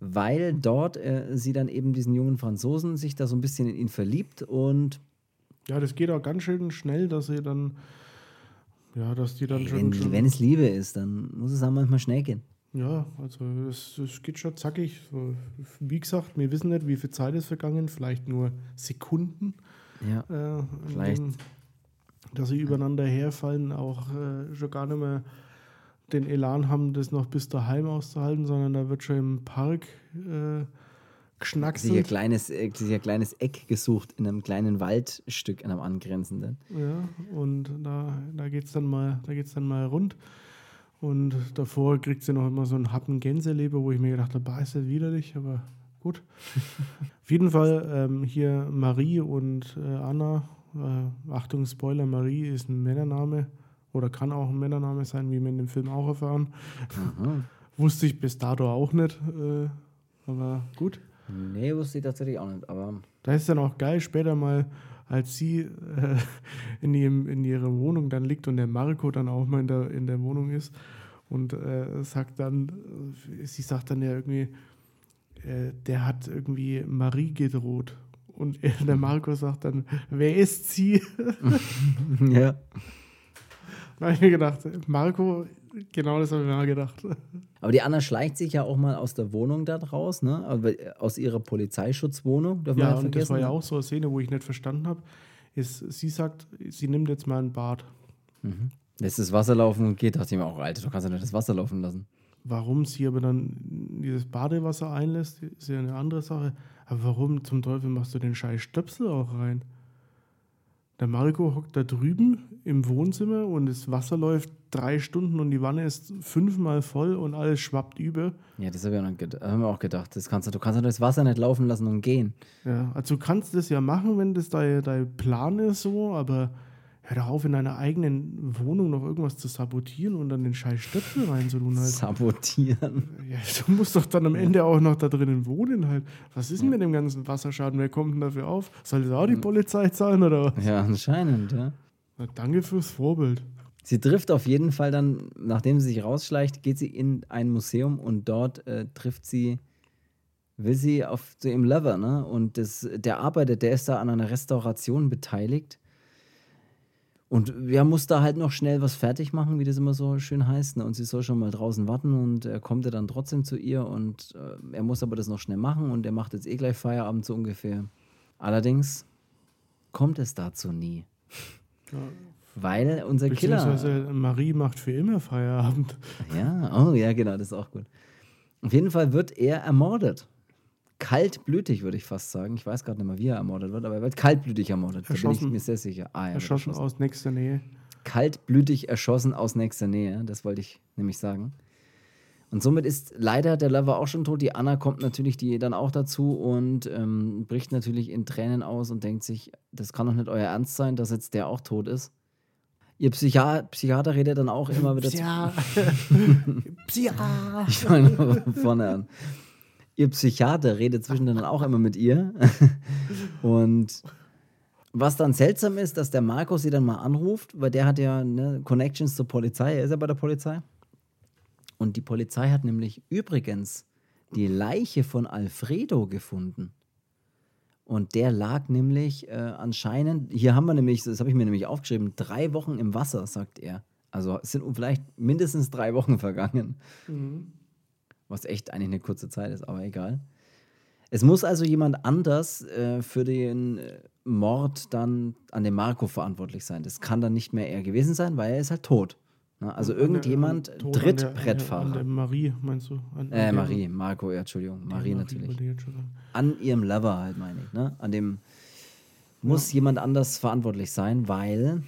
weil dort äh, sie dann eben diesen jungen Franzosen sich da so ein bisschen in ihn verliebt und ja, das geht auch ganz schön schnell, dass sie dann ja, dass die dann Hey, schon, wenn, schon wenn es Liebe ist, dann muss es auch manchmal schnell gehen. Ja, also es, es geht schon zackig. So, wie gesagt, wir wissen nicht, wie viel Zeit ist vergangen, vielleicht nur Sekunden. Ja. Äh, Vielleicht. dem, dass sie übereinander herfallen, auch äh, schon gar nicht mehr den Elan haben, das noch bis daheim auszuhalten, sondern da wird schon im Park äh, sich ein geschnackselt. kleines, äh, sich ein kleines Eck gesucht in einem kleinen Waldstück, in einem angrenzenden. Ja, und da, da geht es dann, mal- da geht's dann mal rund. Und davor kriegt sie noch immer so einen Happen Gänseleber, wo ich mir gedacht habe, ist das widerlich, aber gut. Auf jeden Fall ähm, hier Marie und äh, Anna. Äh, Achtung, Spoiler, Marie ist ein Männername oder kann auch ein Männername sein, wie wir in dem Film auch erfahren. Aha. Wusste ich bis dato auch nicht, äh, aber gut. Nee, wusste ich tatsächlich auch nicht, aber Da ist dann auch geil, später mal, als sie äh, in, ihrem, in ihrer Wohnung dann liegt und der Marco dann auch mal in der, in der Wohnung ist und äh, sagt dann, äh, sie sagt dann ja irgendwie, äh, der hat irgendwie Marie gedroht. Und er, der Marco sagt dann, wer ist sie? ja. Da habe ich mir gedacht, Marco, genau das habe ich mir mal gedacht. Aber die Anna schleicht sich ja auch mal aus der Wohnung da raus, ne? Aber aus ihrer Polizeischutzwohnung, Ja, nicht und das war ja auch so eine Szene, wo ich nicht verstanden habe, ist, sie sagt, sie nimmt jetzt mal ein Bad. Mhm. Lässt das Wasser laufen und geht, dachte ich mir auch, Alter, du kannst ja nicht das Wasser laufen lassen. Warum sie aber dann dieses Badewasser einlässt, ist ja eine andere Sache. Aber warum zum Teufel machst du den scheiß Stöpsel auch rein? Der Marco hockt da drüben im Wohnzimmer und das Wasser läuft drei Stunden und die Wanne ist fünfmal voll und alles schwappt über. Ja, das habe ich haben wir auch gedacht. Das kannst du, du kannst ja das Wasser nicht laufen lassen und gehen. Ja, also du kannst das ja machen, wenn das dein, dein Plan ist so, aber hör doch auf, in deiner eigenen Wohnung noch irgendwas zu sabotieren und dann den scheiß Stöpsel reinzutun halt. Sabotieren. Ja, du musst doch dann am Ende auch noch da drinnen wohnen halt. Was ist denn mit dem ganzen Wasserschaden? Wer kommt denn dafür auf? Soll das auch die Polizei zahlen oder was? Ja, anscheinend, ja. Na, danke fürs Vorbild. Sie trifft auf jeden Fall dann, nachdem sie sich rausschleicht, geht sie in ein Museum und dort äh, trifft sie, will sie auf zu ihrem Lover, ne? Und das, der arbeitet, der ist da an einer Restauration beteiligt. Und er muss da halt noch schnell was fertig machen, wie das immer so schön heißt. Ne? Und sie soll schon mal draußen warten und er kommt ja dann trotzdem zu ihr und äh, er muss aber das noch schnell machen und er macht jetzt eh gleich Feierabend so ungefähr. Allerdings kommt es dazu nie. Ja. Weil unser Killer. Beziehungsweise Marie macht für immer Feierabend. Ja, oh ja, genau, das ist auch gut. Auf jeden Fall wird er ermordet. Kaltblütig, würde ich fast sagen. Ich weiß gerade nicht mehr, wie er ermordet wird, aber er wird kaltblütig ermordet. Da bin ich Erschossen. mir sehr sicher. Ah, er wird Erschossen aus nächster Nähe. kaltblütig erschossen aus nächster Nähe. Das wollte ich nämlich sagen. Und somit ist leider der Lover auch schon tot. Die Anna kommt natürlich die dann auch dazu und ähm, bricht natürlich in Tränen aus und denkt sich, das kann doch nicht euer Ernst sein, dass jetzt der auch tot ist. Ihr Psychiater, Psychiater redet dann auch immer wieder zu. Psia. Psia. Ich fange von vorne an. Ihr Psychiater redet zwischendrin auch immer mit ihr. Und was dann seltsam ist, dass der Marco sie dann mal anruft, weil der hat ja ne, Connections zur Polizei. Er ist ja bei der Polizei. Und die Polizei hat nämlich übrigens die Leiche von Alfredo gefunden. Und der lag nämlich äh, anscheinend, hier haben wir nämlich, das habe ich mir nämlich aufgeschrieben, drei Wochen im Wasser, sagt er. Also es sind vielleicht mindestens drei Wochen vergangen. Was echt eigentlich eine kurze Zeit ist, aber egal. Es muss also jemand anders äh, für den äh, Mord dann an dem Marco verantwortlich sein. Das kann dann nicht mehr er gewesen sein, weil er ist halt tot. Na, also irgendjemand, An der- Tod an der-. An der Marie, meinst du? An, äh, Marie, Marco, ja, Entschuldigung, Marie natürlich. wollte ich jetzt schon sagen. An ihrem Lover halt, meine ich. Ne? An dem muss jemand anders verantwortlich sein, weil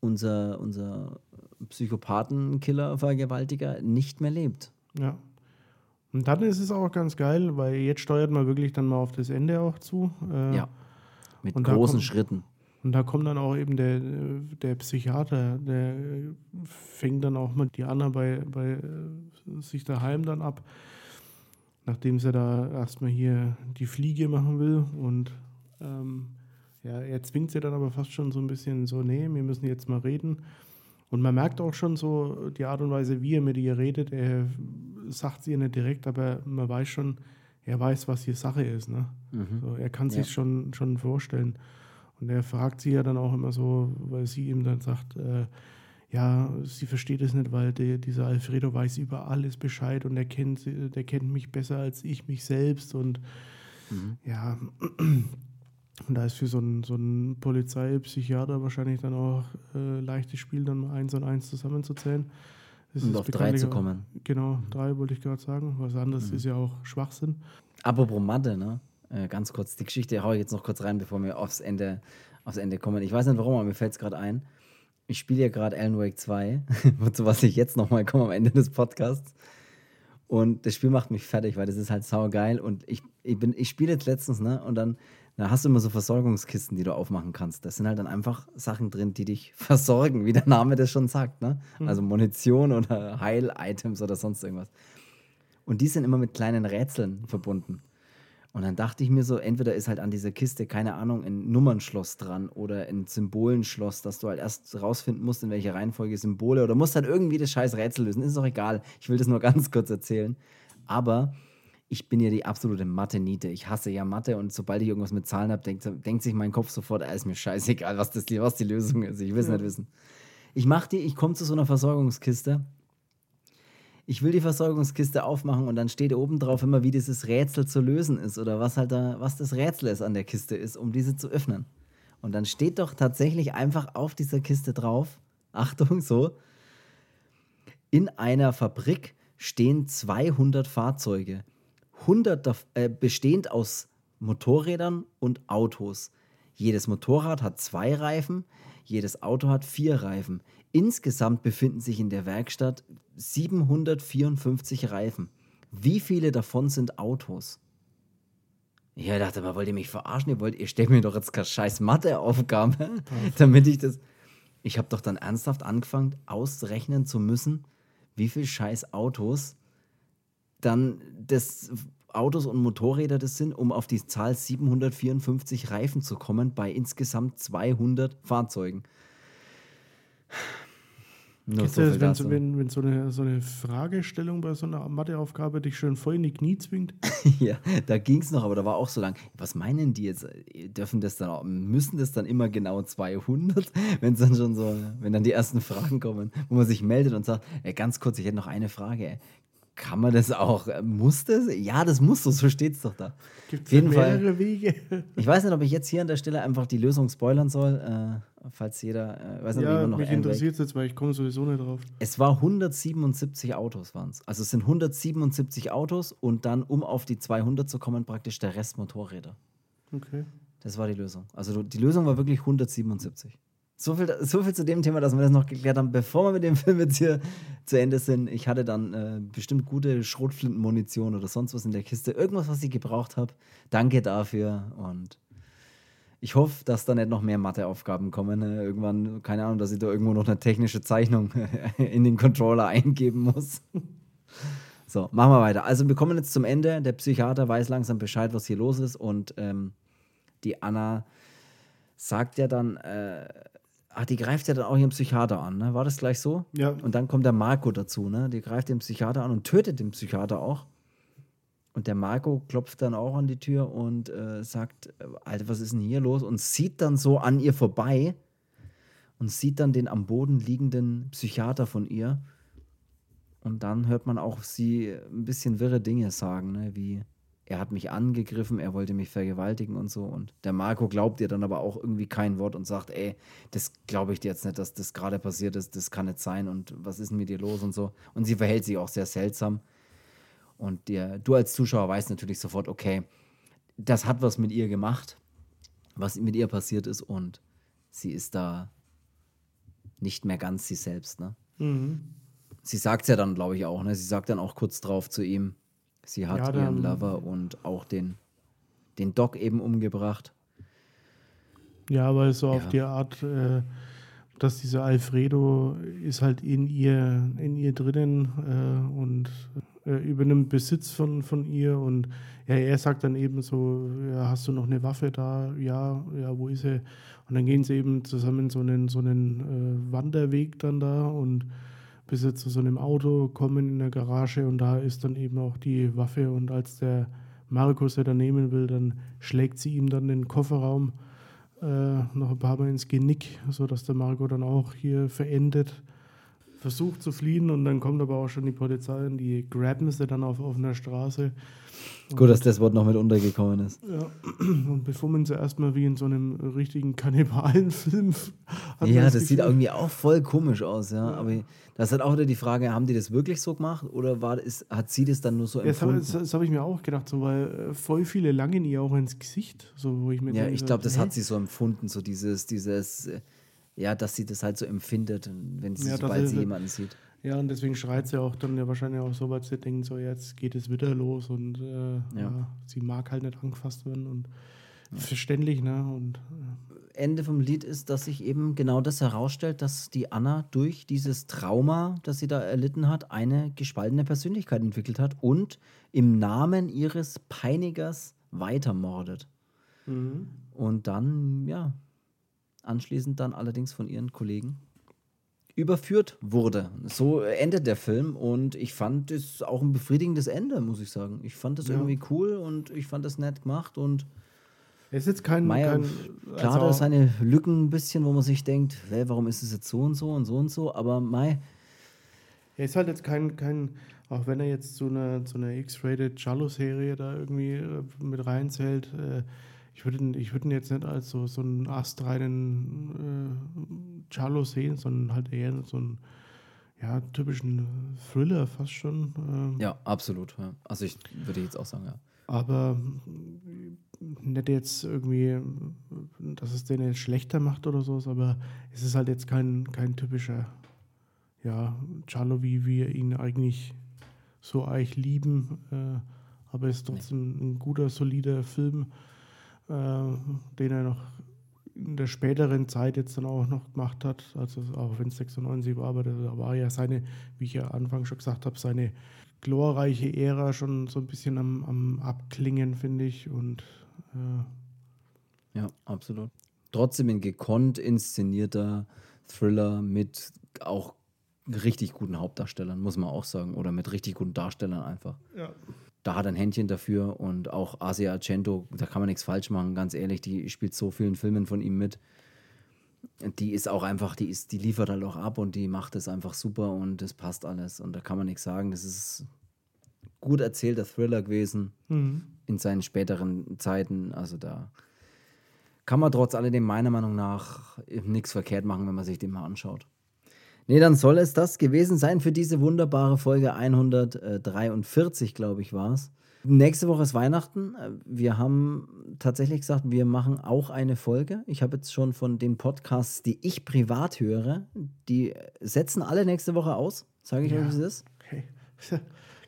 unser, unser Psychopathen-Killer, Vergewaltiger nicht mehr lebt. Ja. Und dann ist es auch ganz geil, weil jetzt steuert man wirklich dann mal auf das Ende auch zu. Äh, Ja. Mit großen kommt- Schritten. Und da kommt dann auch eben der, der Psychiater, der fängt dann auch mal die Anna bei, bei äh, sich daheim dann ab, nachdem sie da erstmal hier die Fliege machen will. Und ähm, ja, er zwingt sie dann aber fast schon so ein bisschen so, nee, wir müssen jetzt mal reden. Und man merkt auch schon so die Art und Weise, wie er mit ihr redet. Er sagt sie ihr nicht direkt, aber man weiß schon, er weiß, was hier Sache ist. Ne? Mhm. So, er kann sich ja. schon, schon vorstellen. Und er fragt sie ja dann auch immer so, weil sie ihm dann sagt, äh, ja, sie versteht es nicht, weil der, dieser Alfredo weiß über alles Bescheid und er kennt, der kennt mich besser als ich mich selbst. Und mhm. ja, und da ist für so einen, so einen Polizeipsychiater wahrscheinlich dann auch äh, leichtes Spiel, dann eins und eins zusammenzuzählen. Das und auf drei zu kommen. Genau, drei wollte ich gerade sagen. Was anderes mhm. ist ja auch Schwachsinn. Apropos Mathe, ne? Äh, ganz kurz, die Geschichte haue ich jetzt noch kurz rein, bevor wir aufs Ende, aufs Ende kommen. Ich weiß nicht warum, aber mir fällt es gerade ein. Ich spiele ja gerade Alan Wake 2, zu was ich jetzt nochmal komme am Ende des Podcasts. Und das Spiel macht mich fertig, weil das ist halt saugeil. Und ich, ich, ich spiele jetzt letztens, ne? Und dann da hast du immer so Versorgungskisten, die du aufmachen kannst. Da sind halt dann einfach Sachen drin, die dich versorgen, wie der Name das schon sagt. Ne? Mhm. Also Munition oder Heil-Items oder sonst irgendwas. Und die sind immer mit kleinen Rätseln verbunden. Und dann dachte ich mir so, entweder ist halt an dieser Kiste, keine Ahnung, ein Nummernschloss dran oder ein Symbolenschloss, dass du halt erst rausfinden musst, in welcher Reihenfolge Symbole oder musst halt irgendwie das scheiß Rätsel lösen. Ist doch egal. Ich will das nur ganz kurz erzählen. Aber ich bin ja die absolute Mathe-Niete. Ich hasse ja Mathe und sobald ich irgendwas mit Zahlen habe, denkt, denkt sich mein Kopf sofort, ah, ist mir scheißegal, was, das, was die Lösung ist. Ich will es ja. nicht wissen. Ich mache die, ich komme zu so einer Versorgungskiste. Ich will die Versorgungskiste aufmachen und dann steht oben drauf immer, wie dieses Rätsel zu lösen ist oder was halt da, was das Rätsel ist an der Kiste ist, um diese zu öffnen. Und dann steht doch tatsächlich einfach auf dieser Kiste drauf, Achtung, so, in einer Fabrik stehen 200 Fahrzeuge. 100 äh, bestehend aus Motorrädern und Autos. Jedes Motorrad hat zwei Reifen, jedes Auto hat vier Reifen. Insgesamt befinden sich in der Werkstatt 754 Reifen. Wie viele davon sind Autos? Ich dachte mal, wollt ihr mich verarschen? Ihr wollt, ihr stellt mir doch jetzt keine scheiß Matheaufgabe, damit ich das. Ich habe doch dann ernsthaft angefangen, ausrechnen zu müssen, wie viele scheiß Autos dann das Autos und Motorräder das sind, um auf die Zahl 754 Reifen zu kommen bei insgesamt 200 Fahrzeugen. Nur so das, wenn, so, wenn, wenn so, eine, so eine Fragestellung bei so einer Matheaufgabe dich schön voll in die Knie zwingt? ja, da ging es noch, aber da war auch so lang. Was meinen die jetzt? Dürfen das dann auch, müssen das dann immer genau 200? Wenn dann schon so, wenn dann die ersten Fragen kommen, wo man sich meldet und sagt, ey, ganz kurz, ich hätte noch eine Frage. Kann man das auch? Muss das? Ja, das muss so, so steht es doch da. Gibt es mehrere Fall. Wege? Ich weiß nicht, ob ich jetzt hier an der Stelle einfach die Lösung spoilern soll, äh, falls jeder, äh, weiß nicht, ja, noch mich interessiert es jetzt, weil ich komme sowieso nicht drauf. Es war 177 Autos waren es. Also es sind 177 Autos und dann, um auf die 200 zu kommen, praktisch der Rest Motorräder. Okay. Das war die Lösung. Also die Lösung war wirklich 177. So viel, so viel zu dem Thema, dass wir das noch geklärt haben, bevor wir mit dem Film jetzt hier zu Ende sind. Ich hatte dann äh, bestimmt gute Schrotflintenmunition oder sonst was in der Kiste. Irgendwas, was ich gebraucht habe. Danke dafür und ich hoffe, dass da nicht noch mehr Matheaufgaben kommen. Äh, irgendwann, keine Ahnung, dass ich da irgendwo noch eine technische Zeichnung in den Controller eingeben muss. so, machen wir weiter. Also, wir kommen jetzt zum Ende. Der Psychiater weiß langsam Bescheid, was hier los ist und ähm, die Anna sagt ja dann, äh, Ach, die greift ja dann auch ihren Psychiater an, ne? War das gleich so? Ja. Und dann kommt der Marco dazu, ne? Die greift den Psychiater an und tötet den Psychiater auch. Und der Marco klopft dann auch an die Tür und äh, sagt: äh, Alter, was ist denn hier los? Und sieht dann so an ihr vorbei und sieht dann den am Boden liegenden Psychiater von ihr. Und dann hört man auch sie ein bisschen wirre Dinge sagen, ne? Wie er hat mich angegriffen, er wollte mich vergewaltigen und so. Und der Marco glaubt ihr dann aber auch irgendwie kein Wort und sagt, ey, das glaube ich dir jetzt nicht, dass das gerade passiert ist, das kann nicht sein und was ist denn mit dir los und so. Und sie verhält sich auch sehr seltsam. Und der, du als Zuschauer weißt natürlich sofort, okay, das hat was mit ihr gemacht, was mit ihr passiert ist und sie ist da nicht mehr ganz sie selbst, ne? Mhm. Sie sagt es ja dann, glaube ich, auch, ne? Sie sagt dann auch kurz drauf zu ihm, Sie hat ja, ihren Lover und auch den, den Doc eben umgebracht. Ja, aber so ja. auf die Art, äh, dass dieser Alfredo ist halt in ihr, in ihr drinnen äh, und äh, übernimmt Besitz von, von ihr und ja, er sagt dann eben so, ja, hast du noch eine Waffe da? Ja, ja, wo ist sie? Und dann gehen sie eben zusammen so einen, so einen äh, Wanderweg dann da und bis sie zu so einem Auto kommen in der Garage und da ist dann eben auch die Waffe und als der Markus er dann nehmen will, dann schlägt sie ihm dann den Kofferraum äh, noch ein paar Mal ins Genick, sodass der Marco dann auch hier verendet versucht zu fliehen und dann kommt aber auch schon die Polizei und die graben sie dann auf offener Straße. Gut, dass das Wort noch mit untergekommen ist. Ja, und befummeln sie erstmal wie in so einem richtigen Kannibalenfilm. Ja, das, das sieht irgendwie auch voll komisch aus, ja. ja. Aber das ist halt auch wieder die Frage, haben die das wirklich so gemacht oder war, ist, hat sie das dann nur so empfunden? das, das habe ich mir auch gedacht, so, weil äh, voll viele langen ihr auch ins Gesicht, so wo ich mir Ja, ich glaube, das hat sie so empfunden, so dieses, dieses äh, ja, dass sie das halt so empfindet, wenn sie, ja, sobald sie jemanden sieht. Ja, und deswegen schreit sie auch dann ja wahrscheinlich auch so, weil sie denkt, so jetzt geht es wieder los und äh, ja. Ja, sie mag halt nicht angefasst werden und ja. verständlich, ne? Und, Ende vom Lied ist, dass sich eben genau das herausstellt, dass die Anna durch dieses Trauma, das sie da erlitten hat, eine gespaltene Persönlichkeit entwickelt hat und im Namen ihres Peinigers weitermordet. Mhm. Und dann, ja, anschließend dann allerdings von ihren Kollegen überführt wurde. So endet der Film und ich fand es auch ein befriedigendes Ende, muss ich sagen. Ich fand das ja. irgendwie cool und ich fand das nett gemacht und es ist jetzt kein, Meier, kein klar, also da seine Lücken ein bisschen, wo man sich denkt, hey, warum ist es jetzt so und so und so und so, aber Mai. Er ist halt jetzt kein, kein, auch wenn er jetzt so eine, so eine X-Rated Jallo-Serie da irgendwie äh, mit reinzählt, äh, ich würde ich würd ihn jetzt nicht als so, so einen astreinen äh, Charlo sehen, sondern halt eher so einen ja, typischen Thriller fast schon. Äh. Ja, absolut. Ja. Also ich würde jetzt auch sagen, ja. Aber nicht jetzt irgendwie, dass es den jetzt schlechter macht oder so, aber es ist halt jetzt kein, kein typischer ja, Charlo, wie wir ihn eigentlich so eigentlich lieben. Äh, aber es ist trotzdem nee. ein guter, solider Film den er noch in der späteren Zeit jetzt dann auch noch gemacht hat, also auch wenn es 96 war, aber da war ja seine, wie ich ja Anfang schon gesagt habe, seine glorreiche Ära schon so ein bisschen am, am Abklingen, finde ich. Und äh ja, absolut. Trotzdem ein gekonnt inszenierter Thriller mit auch richtig guten Hauptdarstellern, muss man auch sagen, oder mit richtig guten Darstellern einfach. Ja da hat er ein Händchen dafür und auch Asia Argento, da kann man nichts falsch machen, ganz ehrlich, die spielt so vielen Filmen von ihm mit. Die ist auch einfach, die ist, die liefert halt auch ab und die macht es einfach super und das passt alles und da kann man nichts sagen. Das ist gut erzählter Thriller gewesen mhm. in seinen späteren Zeiten. Also da kann man trotz alledem meiner Meinung nach nichts verkehrt machen, wenn man sich den mal anschaut. Nee, dann soll es das gewesen sein für diese wunderbare Folge 143, glaube ich, war es. Nächste Woche ist Weihnachten. Wir haben tatsächlich gesagt, wir machen auch eine Folge. Ich habe jetzt schon von den Podcasts, die ich privat höre, die setzen alle nächste Woche aus. Sage ich ja. euch, wie es ist. Okay.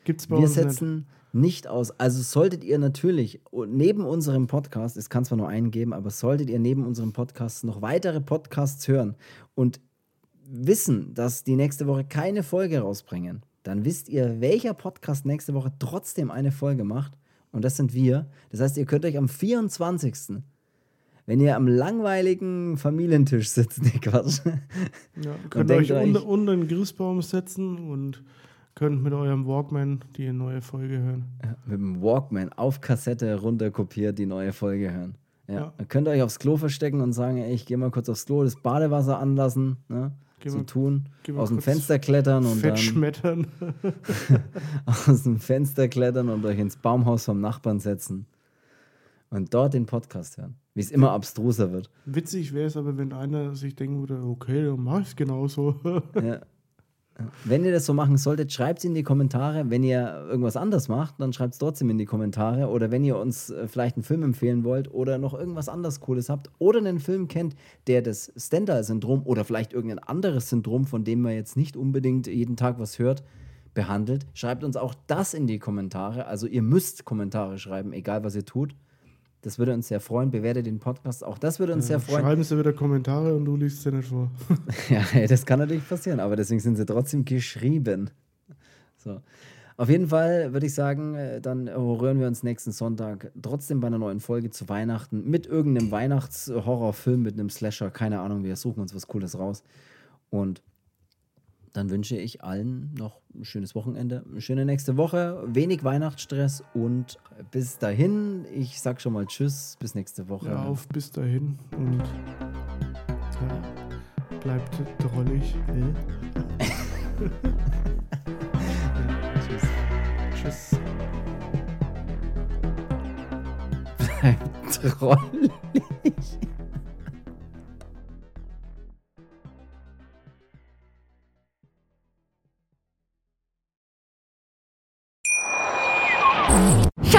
Gibt's bei wir uns setzen nicht. nicht aus. Also solltet ihr natürlich neben unserem Podcast, es kann zwar nur einen geben, aber solltet ihr neben unserem Podcast noch weitere Podcasts hören und wissen, dass die nächste Woche keine Folge rausbringen, dann wisst ihr, welcher Podcast nächste Woche trotzdem eine Folge macht. Und das sind wir. Das heißt, ihr könnt euch am 24. Wenn ihr am langweiligen Familientisch sitzt, nee, Quatsch. Ja, könnt euch unter, unter den Grüßbaum setzen und könnt mit eurem Walkman die neue Folge hören. Ja, mit dem Walkman auf Kassette runterkopiert die neue Folge hören. Ja. ja. Könnt ihr euch aufs Klo verstecken und sagen, ey, ich gehe mal kurz aufs Klo, das Badewasser anlassen. Ne? Geh so mal, tun, aus dem Fenster klettern und dann schmettern. aus dem Fenster klettern und euch ins Baumhaus vom Nachbarn setzen und dort den Podcast hören, wie es immer abstruser wird. Witzig wäre es aber, wenn einer sich denken würde, okay, dann mach ich es genauso. ja. Wenn ihr das so machen solltet, schreibt es in die Kommentare. Wenn ihr irgendwas anders macht, dann schreibt es trotzdem in die Kommentare. Oder wenn ihr uns äh, vielleicht einen Film empfehlen wollt oder noch irgendwas anderes Cooles habt oder einen Film kennt, der das Stendhal-Syndrom oder vielleicht irgendein anderes Syndrom, von dem man jetzt nicht unbedingt jeden Tag was hört, behandelt, schreibt uns auch das in die Kommentare. Also ihr müsst Kommentare schreiben, egal was ihr tut. Das würde uns sehr freuen. Bewerte den Podcast. Auch das würde uns ja, sehr freuen. Schreiben Sie wieder Kommentare und du liest sie nicht vor. ja, das kann natürlich passieren, aber deswegen sind sie trotzdem geschrieben. So. Auf jeden Fall würde ich sagen, äh, dann rühren wir uns nächsten Sonntag trotzdem bei einer neuen Folge zu Weihnachten mit irgendeinem Weihnachtshorrorfilm, mit einem Slasher, keine Ahnung, wir suchen uns was Cooles raus. Und dann wünsche ich allen noch ein schönes Wochenende, eine schöne nächste Woche, wenig Weihnachtsstress und bis dahin, ich sag schon mal Tschüss, bis nächste Woche. Ja, auf bis dahin und ja, bleibt drollig. Tschüss. Tschüss. Bleibt drollig.